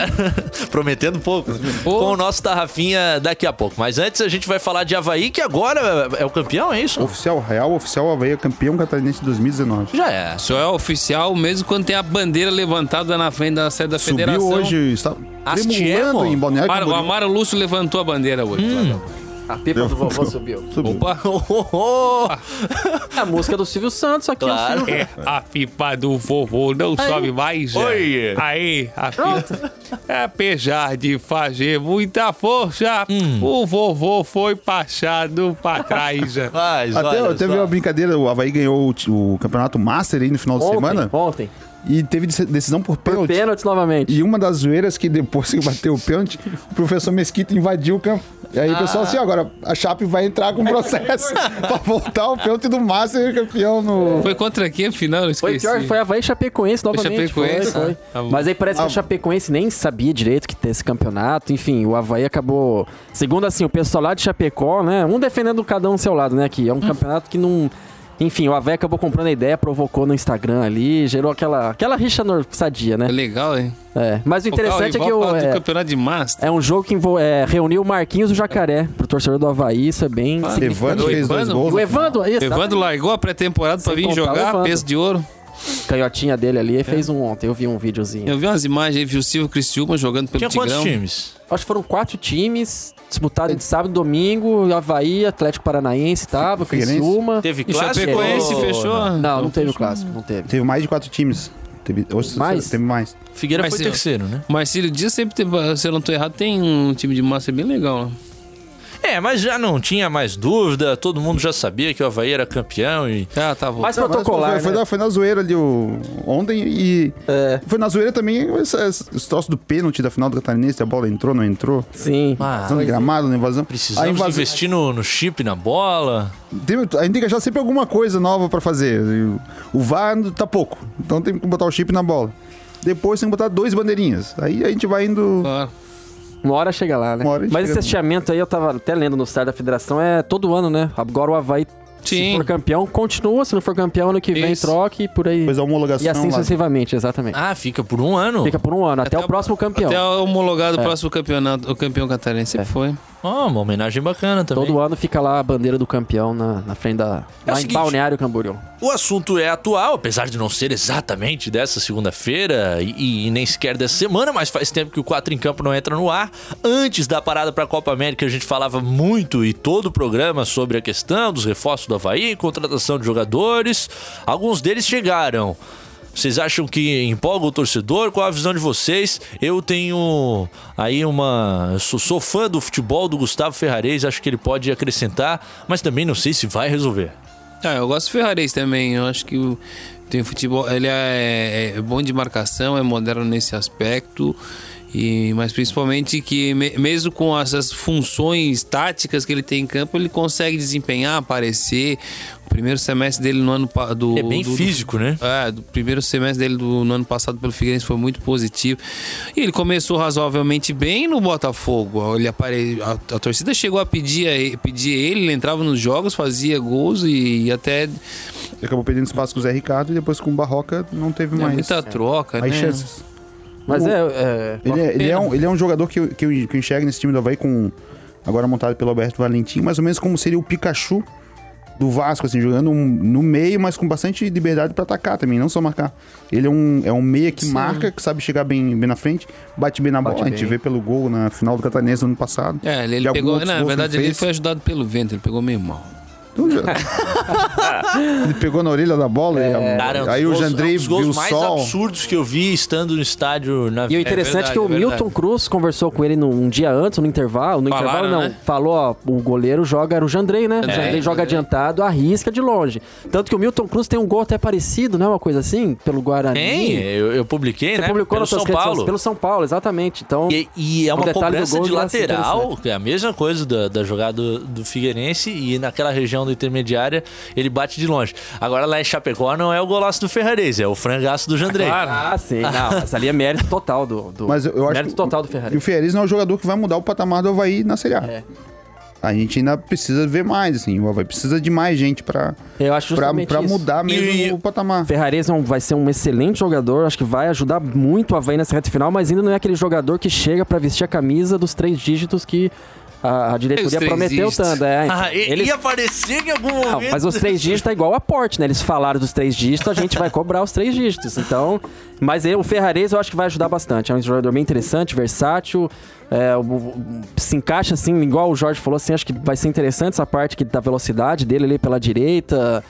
[LAUGHS] Prometendo pouco. Com o nosso Tarrafinha daqui a pouco. Mas antes a gente vai falar de Havaí, que agora é o campeão, é isso? Oficial real, oficial Havaí é campeão catarinense de 2019. Já é. Só é oficial mesmo quando tem a bandeira levantada na frente da sede da Subiu federação. hoje, está Astiemo? em Balneário Amaro- o. Amaro Lúcio levantou a bandeira hoje. Hum. A pipa do vovô subiu. Subiu. Opa! [LAUGHS] É a música do Silvio Santos aqui, Claro. É, a pipa do vovô não sobe mais. é. Oi. Aí, a pipa. Apesar de fazer muita força, o vovô foi passado pra trás. é. [LAUGHS] Mas, Até, teve só. uma brincadeira, o Havaí ganhou o, o campeonato Master aí no final de Ontem, semana ontem. E teve deci- decisão por Por pênalti. pênalti novamente. E uma das zoeiras que depois que bateu o pênalti, o professor Mesquita invadiu o campo. E aí o pessoal assim, agora a Chape vai entrar com processo [LAUGHS] [LAUGHS] pra voltar o pênalti do Master campeão no... Foi contra quem, afinal? Eu Foi esqueci. pior, foi Havaí e Chapecoense novamente. Chapecoense? Foi, foi. Tá bom. Mas aí parece que Ah. a Chapecoense nem sabia direito que tem esse campeonato. Enfim, o Havaí acabou. Segundo assim, o pessoal lá de Chapecó, né? Um defendendo cada um do seu lado, né? Que é um campeonato que não. Enfim, o Havaí acabou comprando a ideia, provocou no Instagram ali, gerou aquela, aquela rixa sadia, É né? legal, hein? É. Mas o interessante é que o, é, campeonato de Master. é um jogo que é, reuniu o Marquinhos e o Jacaré pro torcedor do Havaí, isso é bem Ah. Evandro fez dois gols. O Evandro, aí, Evandro largou a pré-temporada pra Sem vir jogar, peso de ouro. Canhotinha dele ali, fez um ontem, eu vi um videozinho. Eu vi umas imagens aí, vi o Silvio Criciúma jogando pelo Tinha quantos Tigrão. times? Acho que foram quatro times disputados de sábado e domingo, Havaí, Atlético Paranaense tava? Criciúma. Teve E clássico? Chapecoense ou- fechou. Não, não teve o clássico, não teve. Teve mais de quatro times. Teve, hoje, Mais? Teve mais. Figueira Mas foi terceiro, né? O Marcílio Dias sempre tem, se eu não tô errado, tem um time de Master bem legal. né? É, mas já não tinha mais dúvida, todo mundo já sabia que o Havaí era campeão e. Ah, tá bom. Mais Não, mas protocolar, foi, foi, né? na, foi na zoeira ali o, ontem e. É. Foi na zoeira também esse, esse, troço do pênalti da final do Catarinense, a bola entrou, não entrou. Sim. Ah, Invasão de gramado, na invasão. precisamos a invasão, investir no, no chip, na bola. tem- a gente tem que achar sempre alguma coisa nova pra fazer. O, o VAR tá pouco, então tem que botar o chip na bola. Depois tem que botar dois bandeirinhas. Aí a gente vai indo. Claro. Uma hora chega lá, né? Uma hora Mas esse hasteamento aí, eu tava até lendo no site da federação, é todo ano, né? Agora o Havaí, se Sim. for campeão, continua. Se não for campeão, ano que vem, Isso. troque e por aí. Depois a homologação E assim lá. sucessivamente, exatamente. Ah, fica por um ano? Fica por um ano, até, o próximo campeão. Até o homologado do É. próximo campeonato, o campeão catarinense sempre foi. Ó, uma homenagem bacana também. Todo ano fica lá a bandeira do campeão na, na frente da. É lá seguinte- em Balneário Camboriú. O assunto é atual, apesar de não ser exatamente dessa segunda-feira e, e nem sequer dessa semana, mas faz tempo que o 4 em Campo não entra no ar. Antes da parada para a Copa América, a gente falava muito e todo o programa sobre a questão dos reforços do Havaí, contratação de jogadores. Alguns deles chegaram. Vocês acham que empolga o torcedor? Qual a visão de vocês? Eu tenho aí uma. Sou, sou fã do futebol do Gustavo Ferrarez, acho que ele pode acrescentar, mas também não sei se vai resolver. Ah, eu gosto do Ferrarese também. Eu acho que tem futebol. Ele é, é bom de marcação, é moderno nesse aspecto. E, mas principalmente que me- mesmo com essas funções táticas que ele tem em campo, ele consegue desempenhar, aparecer. O primeiro semestre dele no ano do É bem do- do- físico, né? É, do primeiro semestre dele do, no ano passado pelo Figueirense foi muito positivo. E ele começou razoavelmente bem no Botafogo. Ele apare... a, a torcida chegou a pedir, a ele- pedir ele, ele entrava nos jogos, fazia gols e, e até Ele acabou perdendo espaço com o Zé Ricardo e depois com o Barroca não teve é, mais. muita troca, mais né? chances. Mas O- é. é Ele é, ele, é pena. um, ele é um jogador que eu, que, eu, que eu enxergo nesse time do Havaí com. Agora montado pelo Alberto Valentim, mais ou menos como seria o Pikachu do Vasco, assim, jogando um- no meio, mas com bastante liberdade pra atacar também, não só marcar. Ele é um, é um meia que marca, que sabe chegar bem, bem na frente, bate bem na Bate bola. A gente bem. vê pelo gol na final do Catarinense no ano passado. É, ele, ele pegou. Na verdade, ele ele foi ajudado pelo vento, ele pegou meio mal. Já- [LAUGHS] ele pegou na orelha da bola e Cara, é um dos aí o Jandrei um dos gols viu o mais sol. absurdos que eu vi estando no estádio na E o interessante verdade, é que o é verdade. Milton Cruz conversou com ele num, um dia antes, no intervalo. No Falaram, intervalo, não. né? Falou, ó, o goleiro joga, era o Jandrei, né? O É, Jandrei joga adiantado, arrisca de longe. Tanto que o Milton Cruz tem um gol até parecido, não é uma coisa assim? Pelo Guarani. Tem, eu, eu publiquei, Você né? publicou pelo nas suas São redes Paulo. Pelo São Paulo, exatamente. Então, E, e é uma do cobrança de se lateral, que é a mesma coisa da, da jogada do, do Figueirense, e naquela região da intermediária ele bate de longe. Agora lá em Chapecó não é o golaço do Ferrarese, é o frangaço do Jandrei. Ah, sim. Não, [LAUGHS] mas ali é mérito total do. do Mas eu, eu acho mérito que total do E o Ferrari. Ferreiros não é o jogador que vai mudar o patamar do Havaí na Série A. É. A gente ainda precisa ver mais, assim. O Havaí precisa de mais gente pra, Eu acho pra, justamente pra isso. mudar mesmo E- o patamar. Ferrarese é um- vai ser um excelente jogador, acho que vai ajudar muito a Havaí nessa reta final, mas ainda não é aquele jogador que chega pra vestir a camisa dos três dígitos que a, a diretoria prometeu dígitos. tanto. É, Ah, e- eles- ia aparecer em algum Não, momento. mas os três dígitos é igual aporte, né? Eles falaram dos três dígitos, a gente vai cobrar os três dígitos. Então, mas ele, o Ferrarese eu acho que vai ajudar bastante. É um jogador bem interessante, versátil. é, o- o- se encaixa assim, igual o Jorge falou, assim, acho que vai ser interessante essa parte que, da velocidade dele ali pela direita.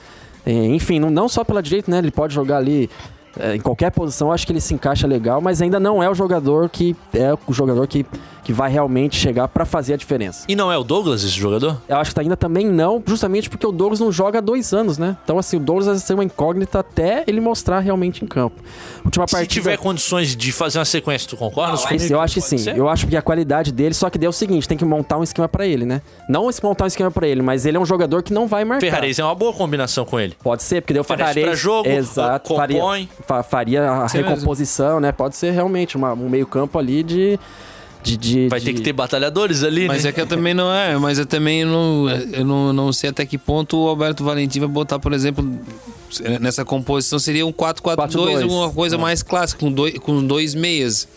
É, enfim, não, não só pela direita, né? Ele pode jogar ali é, em qualquer posição, acho que ele se encaixa legal, mas ainda não é o jogador que é o jogador que, que vai realmente chegar pra fazer a diferença. E não é o Douglas esse jogador? Eu acho que ainda também não, justamente porque o Douglas não joga há dois anos, né? Então, assim, o Douglas vai ser uma incógnita até ele mostrar realmente em campo. Última Se partida. tiver condições de fazer uma sequência, tu concorda? Esse eu acho que sim. Eu acho que a qualidade dele, só que deu o seguinte, tem que montar um esquema pra ele, né? Não esse montar um esquema pra ele, mas ele é um jogador que não vai marcar. Ferrarese é uma boa combinação com ele. Pode ser, porque deu Ferrarese. pra jogo, exato, compõe. faria, fa- faria a Isso mesmo. recomposição, né? Pode ser realmente uma- um meio-campo ali de De, de- Vai de- ter que ter batalhadores ali, Mas né? é que eu também não é, mas eu também não, eu não, não sei até que ponto o Alberto Valentim vai botar, por exemplo, nessa composição seria um 4-4-2, 4-2. uma coisa mais clássica, com dois, com dois meias.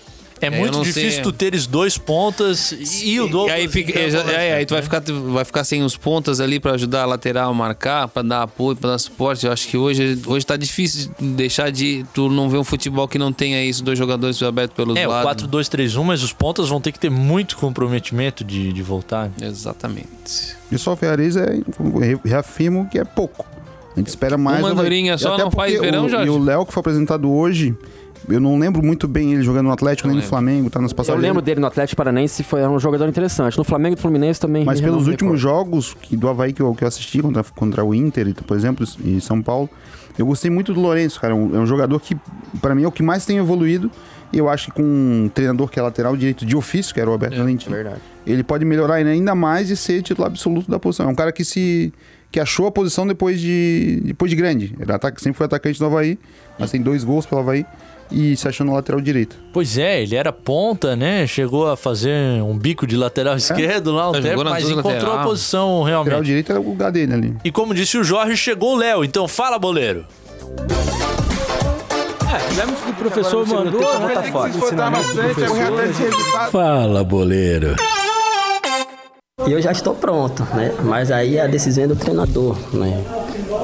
É eu muito difícil sei. tu teres dois pontas e o. E aí, fica, é, né, é, aí tu vai cara? ficar, vai ficar sem os pontas ali pra ajudar a lateral a marcar, pra dar apoio, pra dar suporte. Eu acho que hoje, hoje tá difícil de deixar de. Tu não ver um futebol que não tenha isso, dois jogadores abertos pelos É, o lados. 4-2-3-1, mas os pontas vão ter que ter muito comprometimento de, de voltar. Exatamente. E só o Ferrarese é, re- reafirmo que é pouco. A gente espera mais. Uma vai- andorinha e só até não faz verão, o, Jorge? E o Léo que foi apresentado hoje, eu não lembro muito bem ele jogando no Atlético, Não nem no. Flamengo, tá nas Eu passagens. lembro dele no Atlético Paranaense, foi era um jogador interessante. No Flamengo e Fluminense também. Mas pelos últimos jogos que, do Havaí que eu, que eu assisti contra, contra o Inter, por exemplo, e São Paulo, eu gostei muito do Lourenço, cara. É um, é um jogador que, pra mim, é o que mais tem evoluído. E eu acho que com um treinador que é lateral direito de ofício, que era o Roberto Valentim, verdade. ele pode melhorar ainda mais e ser titular absoluto da posição. É um cara que se que achou a posição depois de depois de grande. Ele ataca, sempre foi atacante do Havaí, mas tem dois gols pelo Havaí e se achou no lateral direito. Pois é, ele era ponta, né? Chegou a fazer um bico de lateral esquerdo lá um É, tempo, mas encontrou lateral. a posição Lateral realmente. direito era o lugar dele ali. E como disse o Jorge, chegou o Léo. Então fala, boleiro. Tivemos que o professor mandou, né? tá forte. Fala, boleiro. E eu já estou pronto, né? Mas aí a decisão é do treinador, né?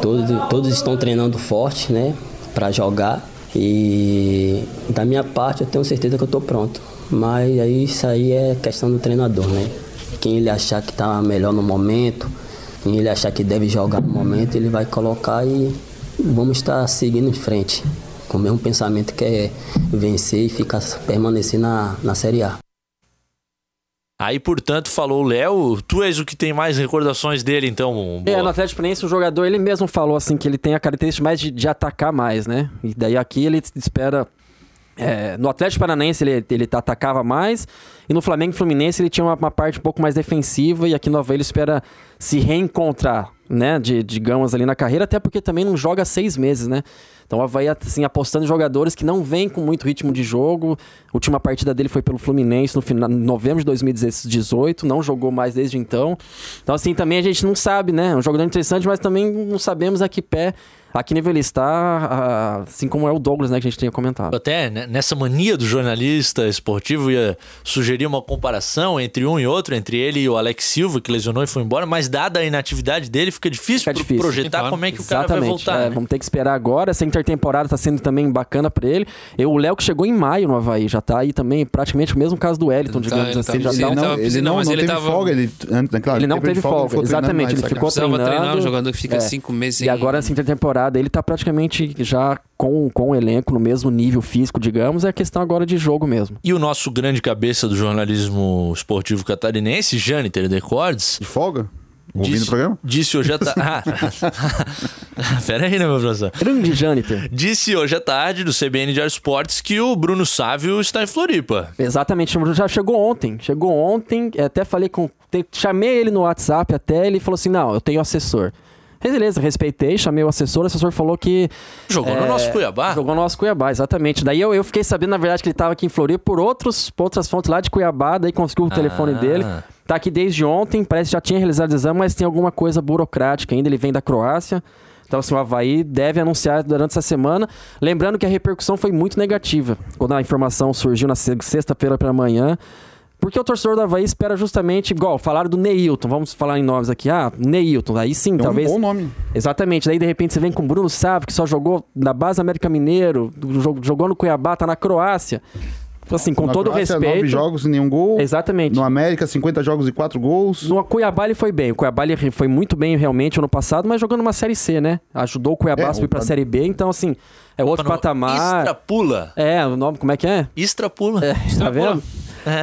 Todos, todos estão treinando forte, né? Para jogar. E da minha parte eu tenho certeza que eu estou pronto. Mas aí isso aí é questão do treinador, né? Quem ele achar que está melhor no momento, quem ele achar que deve jogar no momento, ele vai colocar e vamos estar seguindo em frente. Com o mesmo pensamento que é vencer e ficar permanecer na, na Série A. Aí, portanto, falou o Léo. Tu és o que tem mais recordações dele, então. É, boa. no Atlético Paranaense o jogador, ele mesmo falou assim que ele tem a característica mais de, de atacar mais, né? E daí aqui ele espera... é, no Atlético Paranaense ele, ele atacava mais e no Flamengo e Fluminense ele tinha uma, uma parte um pouco mais defensiva e aqui no Havaí ele espera se reencontrar, né? De, digamos ali na carreira, até porque também não joga seis meses, né? Então o Havaí assim, apostando em jogadores que não vêm com muito ritmo de jogo. A última partida dele foi pelo Fluminense no final, em novembro de 2018, não jogou mais desde então. Então, assim, também a gente não sabe, né? É um jogador interessante, mas também não sabemos a que pé, a que nível ele está, assim como é o Douglas, né, que a gente tinha comentado. Até né, nessa mania do jornalista esportivo ia sugerir uma comparação entre um e outro, entre ele e o Alex Silva, que lesionou e foi embora, mas dada a inatividade dele, fica difícil, Fica difícil. projetar Claro. como é que o cara vai Exatamente. voltar. é, né? Vamos ter que esperar agora. Essa intertemporada tá sendo também bacana pra ele. Eu, o Léo que chegou em maio no Havaí, já tá aí também praticamente o mesmo caso do Wellington, Ele tá- digamos ele assim. tá- já ele tá tava- ele não, não, mas não ele teve tava- folga, ele, antes, claro, Ele não teve teve folga, folga, ficou treinando exatamente, mais, ele ficou Precisava treinar um treinando. jogador que fica É. cinco meses E agora essa intertemporada ele tá praticamente já com, com o elenco no mesmo nível físico, digamos. É questão agora de jogo mesmo. E o nosso grande cabeça do jornalismo esportivo catarinense, Jâniter Decordes, De folga? Ouvindo disse, o programa? disse hoje à tarde. [LAUGHS] [LAUGHS] Pera aí, né, meu professor? Grande Jâniter. Disse hoje à tarde do CBN Diário Esportes que o Bruno Sávio está em Floripa. Exatamente, já chegou ontem. Chegou ontem, é, até falei com. te- chamei ele no WhatsApp até, ele falou assim: não, eu tenho assessor. Beleza, respeitei, chamei o assessor, o assessor falou que. Jogou no é, nosso Cuiabá. Jogou no nosso Cuiabá, exatamente. Daí eu, eu fiquei sabendo, na verdade, que ele estava aqui em Floripa por, outros, por outras fontes lá de Cuiabá, daí conseguiu o telefone Ah. dele. Tá aqui desde ontem, parece que já tinha realizado o exame, mas tem alguma coisa burocrática ainda, ele vem da Croácia. Então, assim, o Havaí deve anunciar durante essa semana. Lembrando que a repercussão foi muito negativa. Quando a informação surgiu na se- sexta-feira pela manhã, porque o torcedor do Havaí espera justamente, igual, falaram do Neilton, vamos falar em nomes aqui. Ah, Neilton, aí sim, É um talvez. bom nome. Exatamente, daí de repente você vem com o Bruno Sávio, que só jogou na base América Mineiro, jo- jogou no Cuiabá, tá na Croácia. Então, Assim, com Na todo o Croácia, respeito. Nove jogos e nenhum gol. Exatamente. No América, 50 jogos e 4 gols. No Cuiabá ele foi bem. O Cuiabá ele foi muito bem realmente ano passado, mas jogando uma Série C, né? Ajudou o Cuiabá É, a subir pra Série B, então assim, é outro Mano, patamar. Extrapula. É, o nome, como é que é? Extrapula. É, tá vendo?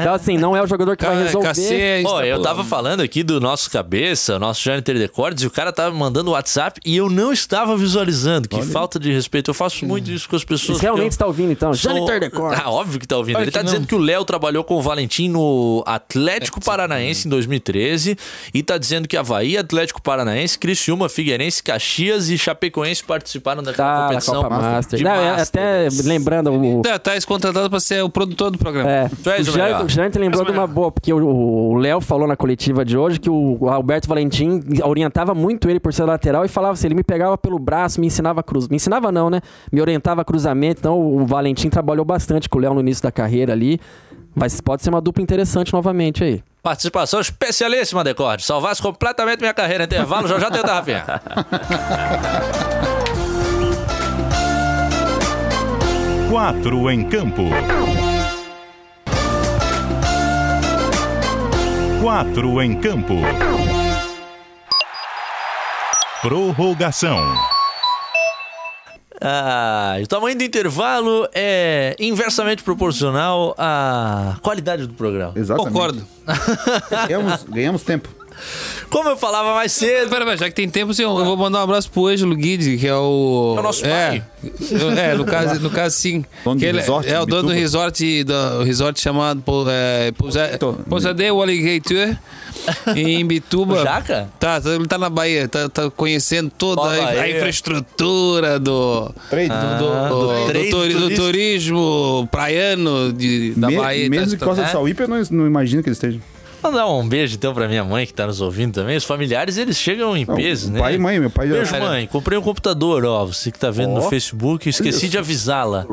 Então assim, não é o jogador que vai resolver. cacê, Ó, eu extrapolando. tava falando aqui do nosso cabeça, nosso Jâniter Decordes, e o cara tava mandando WhatsApp e eu não estava visualizando. Que falta de respeito. Eu faço muito isso com as pessoas. Você realmente eu está ouvindo então? sou- Jâniter Decordes. Ah, óbvio que tá ouvindo. Ele tá que dizendo que o Léo trabalhou com o Valentim no Atlético Paranaense em 2013 e tá dizendo que Havaí, Atlético Paranaense, Criciúma, Figueirense, Caxias e Chapecoense participaram daquela Tá, competição Copa Master. de Não, é, Master. até lembrando o. Tá, tá contratado pra ser o produtor do programa. É, Tu és o Janto, o lembrou de uma boa, porque o- o Léo falou na coletiva de hoje que o Alberto Valentim orientava muito ele por ser lateral e falava assim, ele me pegava pelo braço, me ensinava a cruz. Me ensinava não, né? Me orientava a cruzamento. Então o Valentim trabalhou bastante com o Léo no início da carreira ali. Mas pode ser uma dupla interessante novamente aí. Participação especialíssima, Decorde. Salvasse completamente minha carreira. Intervalo, já já o Rafinha. Quatro em campo. Quatro em campo. Prorrogação. Ah, o tamanho do intervalo é inversamente proporcional à qualidade do programa. Exatamente. Concordo. Ganhamos, ganhamos tempo. Como eu falava mais cedo. Pera, pera, já que tem tempo, assim, eu vou mandar um abraço pro Ângelo Guide, que é o. É o nosso é, é, no caso, no caso sim. Dono do Que ele resort é o dono do resort, do resort chamado é, Pousa- Pousadê o Alligator em [LAUGHS] Bituba. Jaca? Tá, tá, ele tá na Bahia, tá, tá conhecendo toda a, a infraestrutura do, Trade. do, do, Ah, do- do do trade turi- do turístico. turismo praiano de, da Me- Bahia. mesmo tá, de Costa é. do Sauípe, eu não, não imagino que ele esteja. Mandar um beijo então pra minha mãe que tá nos ouvindo também. Os familiares eles chegam em peso, né? Pai e mãe, meu pai já- Beijo, mãe. Comprei um computador, ó. Você que tá vendo no Ó. Facebook, esqueci de avisá-la.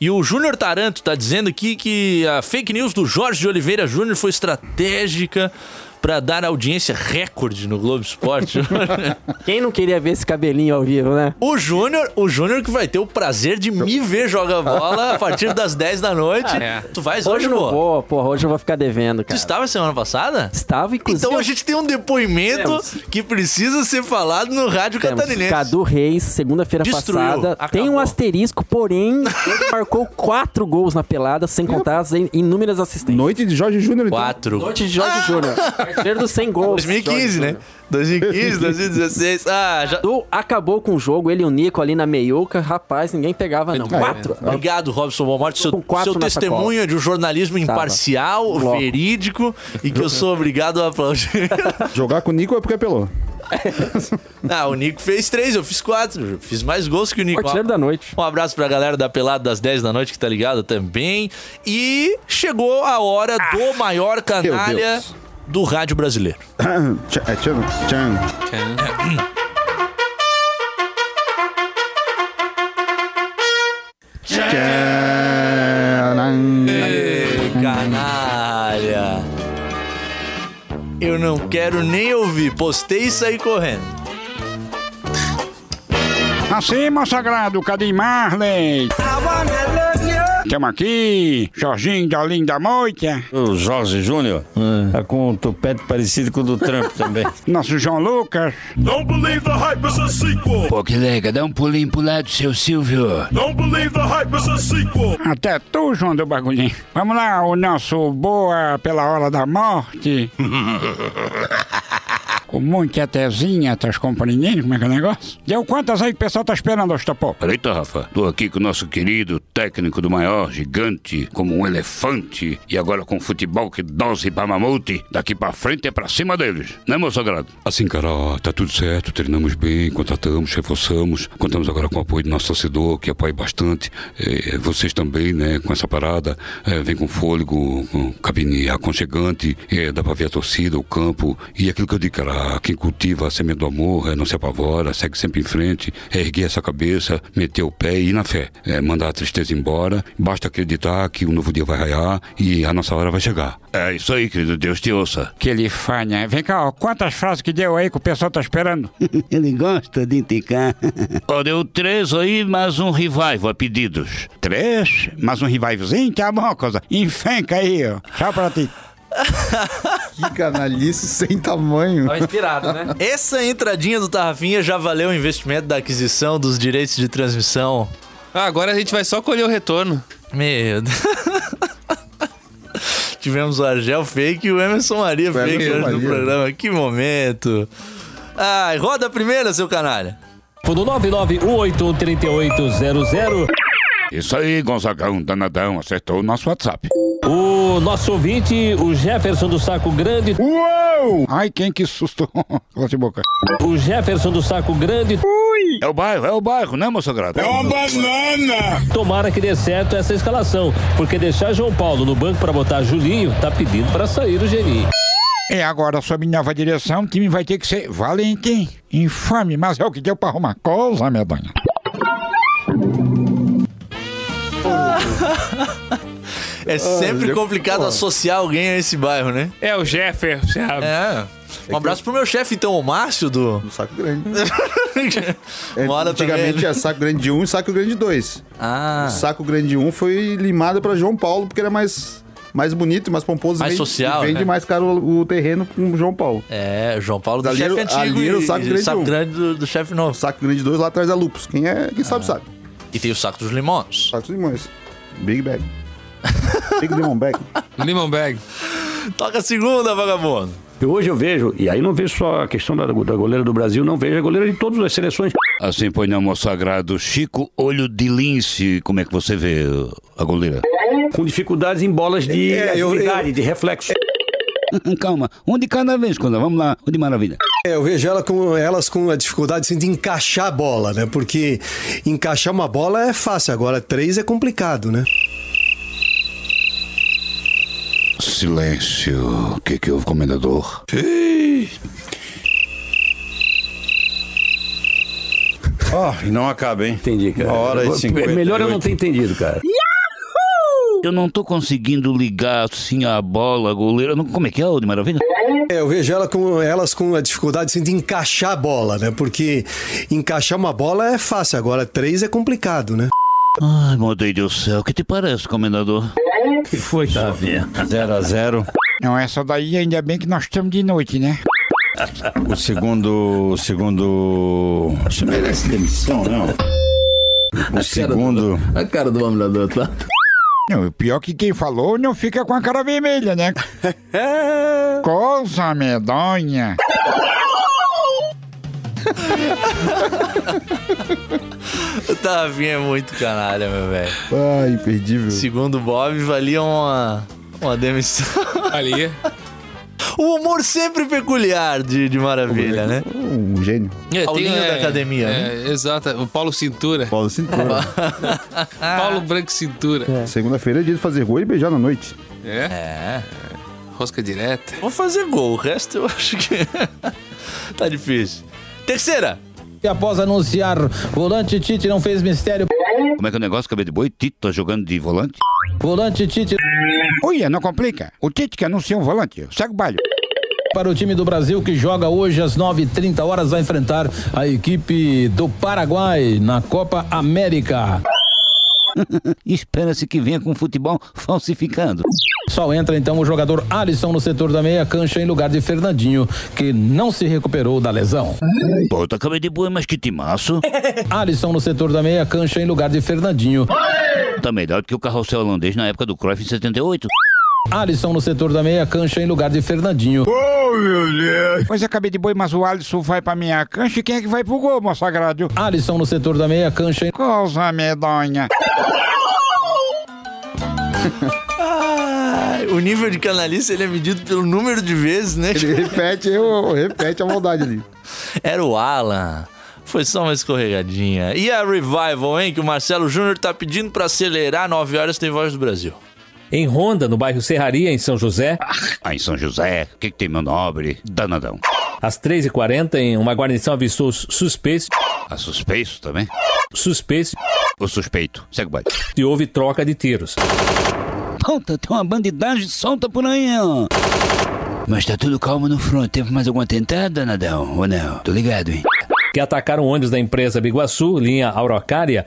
E o Júnior Taranto tá dizendo aqui que a fake news do Jorge de Oliveira Júnior foi estratégica pra dar audiência recorde no Globo Esporte. [LAUGHS] Quem não queria ver esse cabelinho ao vivo, né? o Júnior, o Júnior que vai ter o prazer de me ver jogar bola a partir das 10 da noite. É. Tu vais Hoje hoje, não pô? vou, porra, hoje eu vou ficar devendo, Tu cara. estava semana passada? Estava, inclusive. Então a gente tem um depoimento Temos. que precisa ser falado no rádio Temos catarinense. Cadu Reis, segunda-feira passada. acabou. Tem um asterisco, porém, ele marcou quatro gols na pelada, sem contar as in- inúmeras assistências. Noite de Jorge Júnior. então. Quatro. Noite de Jorge Júnior. [LAUGHS] Artilheiro dos 100 gols. 2015, né? 2015, 2016. Ah, já. Du acabou com o jogo, ele e o Nico ali na meiuca. Rapaz, ninguém pegava, não. Quatro. Obrigado, Robson Bomorte. Seu, seu testemunho é de um jornalismo imparcial, Logo. verídico e que eu sou obrigado a aplaudir. [LAUGHS] Jogar com o Nico é porque apelou. [LAUGHS] ah, o Nico fez três, eu fiz quatro. Fiz mais gols que o Nico. Artilheiro da noite. Um abraço pra galera da Pelada das 10 da noite que tá ligado também. E chegou a hora do maior canalha Deus. Do rádio brasileiro. [COUGHS] Tcharam. Canalha. Eu não quero nem ouvir. Postei e saí correndo. Acima, sagrado, cadê Marley? Tamo aqui, Jorginho da Linda Moita. O Jorge Júnior tá com um tupete parecido com o do Trump também. [LAUGHS] Nosso João Lucas. Don't believe the hype is a sequel. Pô, que lega, dá um pulinho pro lado, seu Silvio. Don't believe the hype is a sequel. Até tu, João do Bagulhinho. Vamos lá, o nosso Boa pela Hora da Morte. [LAUGHS] com muita tezinha, tá compreendendo como é que é o negócio? Deu quantas aí que o pessoal tá esperando, Ostapó? Eita, Rafa, tô aqui com o nosso querido técnico do maior, gigante, como um elefante, e agora com futebol que dose pra mamute, daqui pra frente é pra cima deles, né, meu sagrado? Assim, cara, ó, tá tudo certo, treinamos bem, contratamos, reforçamos, contamos agora com o apoio do nosso torcedor, que apoia bastante, É, vocês também, né, com essa parada, é, vem com fôlego, com cabine aconchegante, é, dá pra ver a torcida, o campo, e aquilo que eu digo, cara, quem cultiva a semente do amor, é, não se apavora, segue sempre em frente, é erguer essa cabeça, meter o pé e ir na fé, é, mandar a tristeza embora, basta acreditar que um novo dia vai raiar e a nossa hora vai chegar. É isso aí, querido, Deus te ouça. Que ele fanha. Vem cá, ó, quantas frases que deu aí que o pessoal tá esperando? [LAUGHS] Ele gosta de indicar. [LAUGHS] Ó, deu três aí, mais um revival a pedidos. Três? Mais um revivezinho? Tá bom, coisa. Enfenca aí, ó. Tchau pra ti. Que canalice sem tamanho. Tá inspirado, né? [LAUGHS] Essa entradinha do Tarrafinha já valeu o investimento da aquisição dos direitos de transmissão. Ah, agora a gente vai só colher o retorno. Meu Deus. Tivemos o Argel fake e o Emerson Maria O fake Emerson hoje no Maria. programa. Que momento. Ai, roda a primeira, seu canalha. No 991813800, Isso aí, Gonzagão, danadão, acertou o nosso WhatsApp. o nosso ouvinte, o Jefferson do Saco Grande. Uou! Ai, quem que susto. [LAUGHS] Cala de boca. O Jefferson do Saco Grande. Ui! É o bairro, é o bairro, né, meu sagrado? É uma banana! Tomara que dê certo essa escalação, porque deixar João Paulo no banco para botar Julinho tá pedindo para sair o Geri. É, agora, sob nova direção, o time vai ter que ser valente? Infame, mas é o que deu pra arrumar coisa, medonha. É sempre Jeff- complicado pô. associar alguém a esse bairro, né? É o Jeffer, sabe? É. Um abraço pro meu chefe, então, o Márcio do. Do saco grande. [LAUGHS] É, Mora antigamente também. é saco grande 1 e saco grande 2. Ah. O saco grande 1 foi limado pra João Paulo porque era mais, mais bonito, mais pomposo. Mais e vende, social, e vende né? mais caro o, terreno com o João Paulo. É, João Paulo do Ali chefe era- antigo ali era o saco e grande saco um. grande do, do chefe novo. O saco grande 2 lá atrás é Lupus. Quem, é, quem Ah. sabe, sabe. E tem o saco dos limões. Saco dos limões. Big Bag. [LAUGHS] Lemon Bag. [LAUGHS] Lemon Bag. Toca a segunda, vagabundo. E hoje eu vejo, e aí não vejo só a questão da, da goleira do Brasil, não vejo a goleira de todas as seleções. Assim, pois não, meu sagrado. Chico Olho de Lince, como é que você vê a goleira? Com dificuldades em bolas de É, eu- agilidade, de reflexo. [LAUGHS] Calma, um de cada vez, quando vamos lá, um de maravilha. É, eu vejo ela com, elas com a dificuldade assim, de encaixar a bola, né? Porque encaixar uma bola é fácil, agora três é complicado, né? Silêncio. O que que houve, comendador? Ó, e não acaba, hein? Entendi, cara. Uma hora e 58. Melhor eu não ter entendido, cara. Eu não tô conseguindo ligar assim a bola, a goleira. Não- Como é que é, ô de maravilha? É, eu vejo ela com, elas com a dificuldade assim, de encaixar a bola, né? Porque encaixar uma bola é fácil, agora três é complicado, né? Ai, meu Deus do céu, o que te parece, comendador? Que foi, Tavinha? 0 a 0 Não, essa daí ainda bem que nós estamos de noite, né? O segundo. O segundo. Você merece demissão, não? O segundo. A cara do homem lá do outro lado. Não, o pior que quem falou não fica com a cara vermelha, né? [LAUGHS] Coisa medonha. [LAUGHS] O Tavinho é muito canalha, meu velho. Ai, imperdível. Segundo o Bob, valia uma, uma demissão. Ali. O humor sempre peculiar de, de Maravilha, né? Um gênio. É, Paulinho da academia, é, Exato, o Paulo Cintura. Paulo Cintura. [LAUGHS] Paulo Branco Cintura. Segunda-feira é dia de fazer gol e beijar na noite. É? É. Rosca direta. Vou fazer gol, o resto eu acho que [LAUGHS] tá difícil. Terceira. E após anunciar, volante Tite não fez mistério. Como é que é o negócio, cabeça de boi? Tito tá jogando de volante? Volante Tite Olha, não complica. O Tite que anuncia um volante. Segue o baile. para o time do Brasil que joga hoje às 9h30 horas vai enfrentar a equipe do Paraguai na Copa América. Espera-se que venha com futebol falsificado. Só entra então o jogador Alisson no setor da meia cancha em lugar de Fernandinho, que não se recuperou da lesão. Pô, tá cabeça de boi, mas que timaço. [LAUGHS] Alisson no setor da meia cancha em lugar de Fernandinho. Tá melhor do que o carrossel holandês na época do Cruyff em 78. Alisson no setor da meia cancha em lugar de Fernandinho. Oh, meu Deus. Pois acabei de boi, mas o Alisson vai pra minha cancha e quem é que vai pro gol, meu sagrado? Alisson no setor da meia cancha em... Coisa medonha. [LAUGHS] Ah, o nível de canalice ele é medido pelo número de vezes, né? Ele repete, eu, repete a maldade ali. [LAUGHS] Era o Alan. Foi só uma escorregadinha. E a Revival, hein? Que o Marcelo Júnior tá pedindo pra acelerar 9 horas tem voz do Brasil. Em Ronda, no bairro Serraria, em São José, Ah, em São José, o que, que tem meu nobre? Danadão. às 3h40, em uma guarnição avistou os suspeitos. A suspeito também? Suspeitos O suspeito. Segue o baile. e houve troca de tiros. Puta, tem uma bandidagem solta por aí, ó. Mas tá tudo calmo no front. Teve mais algum atentado, Danadão? Ou não? Tô ligado, hein? Que atacaram ônibus da empresa Biguaçu, linha Aurocária,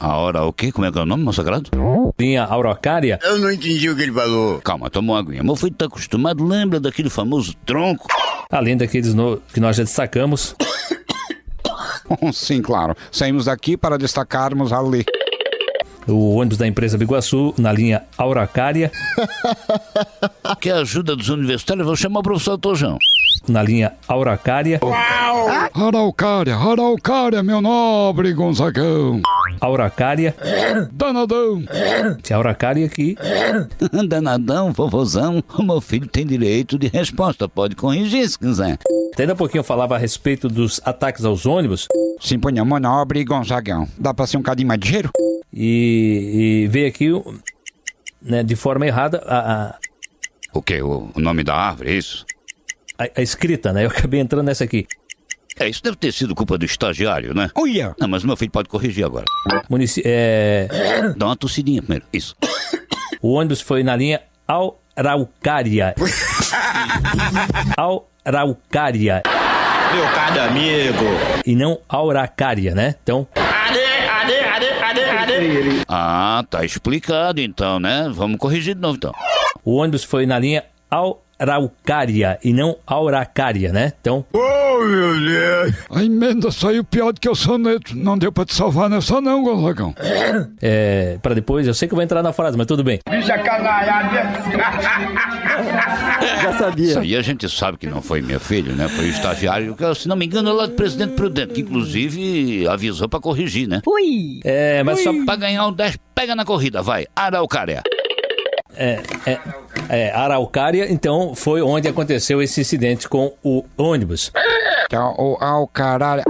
A hora o quê? Como é que é o nome, meu sagrado? linha Aurocária, Eu não entendi o que ele falou. Calma, toma uma aguinha. Meu filho tá acostumado, lembra daquele famoso tronco? além daqueles no- que nós já destacamos. [COUGHS] Sim, claro. Saímos daqui para destacarmos ali. O ônibus da empresa Biguaçu, na linha Aurocária, Quer ajuda dos universitários? Vou chamar o professor Tojão. Na linha Aurocária, Araucária, Araucária, meu nobre Gonzagão. Auracária. Danadão. Esse Auracária aqui. [LAUGHS] Danadão, vovozão, o meu filho tem direito de resposta, pode corrigir se quiser. Ainda há pouquinho eu falava a respeito dos ataques aos ônibus. Simpanha Manobre e Gonzagão. Dá pra ser um cadinho mais ligeiro? E, e veio aqui né, de forma errada a, a, O quê? O, o nome da árvore, é isso? A- a escrita, né? Eu acabei entrando nessa aqui. É, isso deve ter sido culpa do estagiário, né? Olha! Não, mas meu filho pode corrigir agora. Munici é, Dá uma tossidinha primeiro. Isso. o ônibus foi na linha Araucária. Araucária. Meu caro amigo. E não Auracária, né? Então, Ah, tá explicado então, né? Vamos corrigir de novo então. o ônibus foi na linha Araucária e não Auracária, né? Então, Oh, meu Deus! A emenda saiu pior do que o soneto. Não deu pra te salvar nessa não, Gonzagão. é, para depois, eu sei que eu vou entrar na frase, mas tudo bem. Bicha canalhada. [LAUGHS] Já sabia. Isso aí a gente sabe que não foi meu filho, né? Foi o estagiário, que, se não me engano, é lá do presidente Prudente, que inclusive avisou pra corrigir, né? Ui! É, mas só Pra ganhar o 10, pega na corrida, vai. Araucária. É, é, é, Araucária, então, foi onde aconteceu esse incidente com o ônibus. Então, o caralho.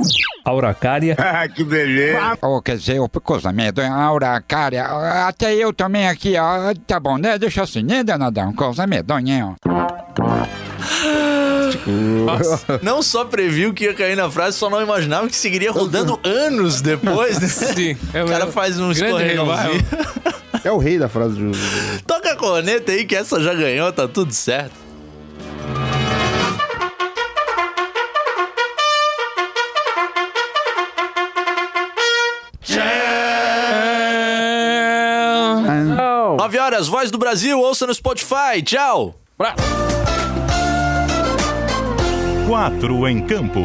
Auracária. [LAUGHS] que beleza. Oh, quer dizer, o coisa medonha, aura, cara. Até eu também aqui, ó. Tá bom, né? Deixa assim, né, danadão? Coisa medonha, ó. [LAUGHS] Nossa, [LAUGHS] não só previu que ia cair na frase, só não imaginava que seguiria rodando anos depois, né? [LAUGHS] Sim, é o cara faz um escorregãozinho. [LAUGHS] É o rei da frase do. Toca a corneta aí que essa já ganhou, tá tudo certo. 9 horas, Voz do Brasil, ouça no Spotify. Tchau. Quatro em campo.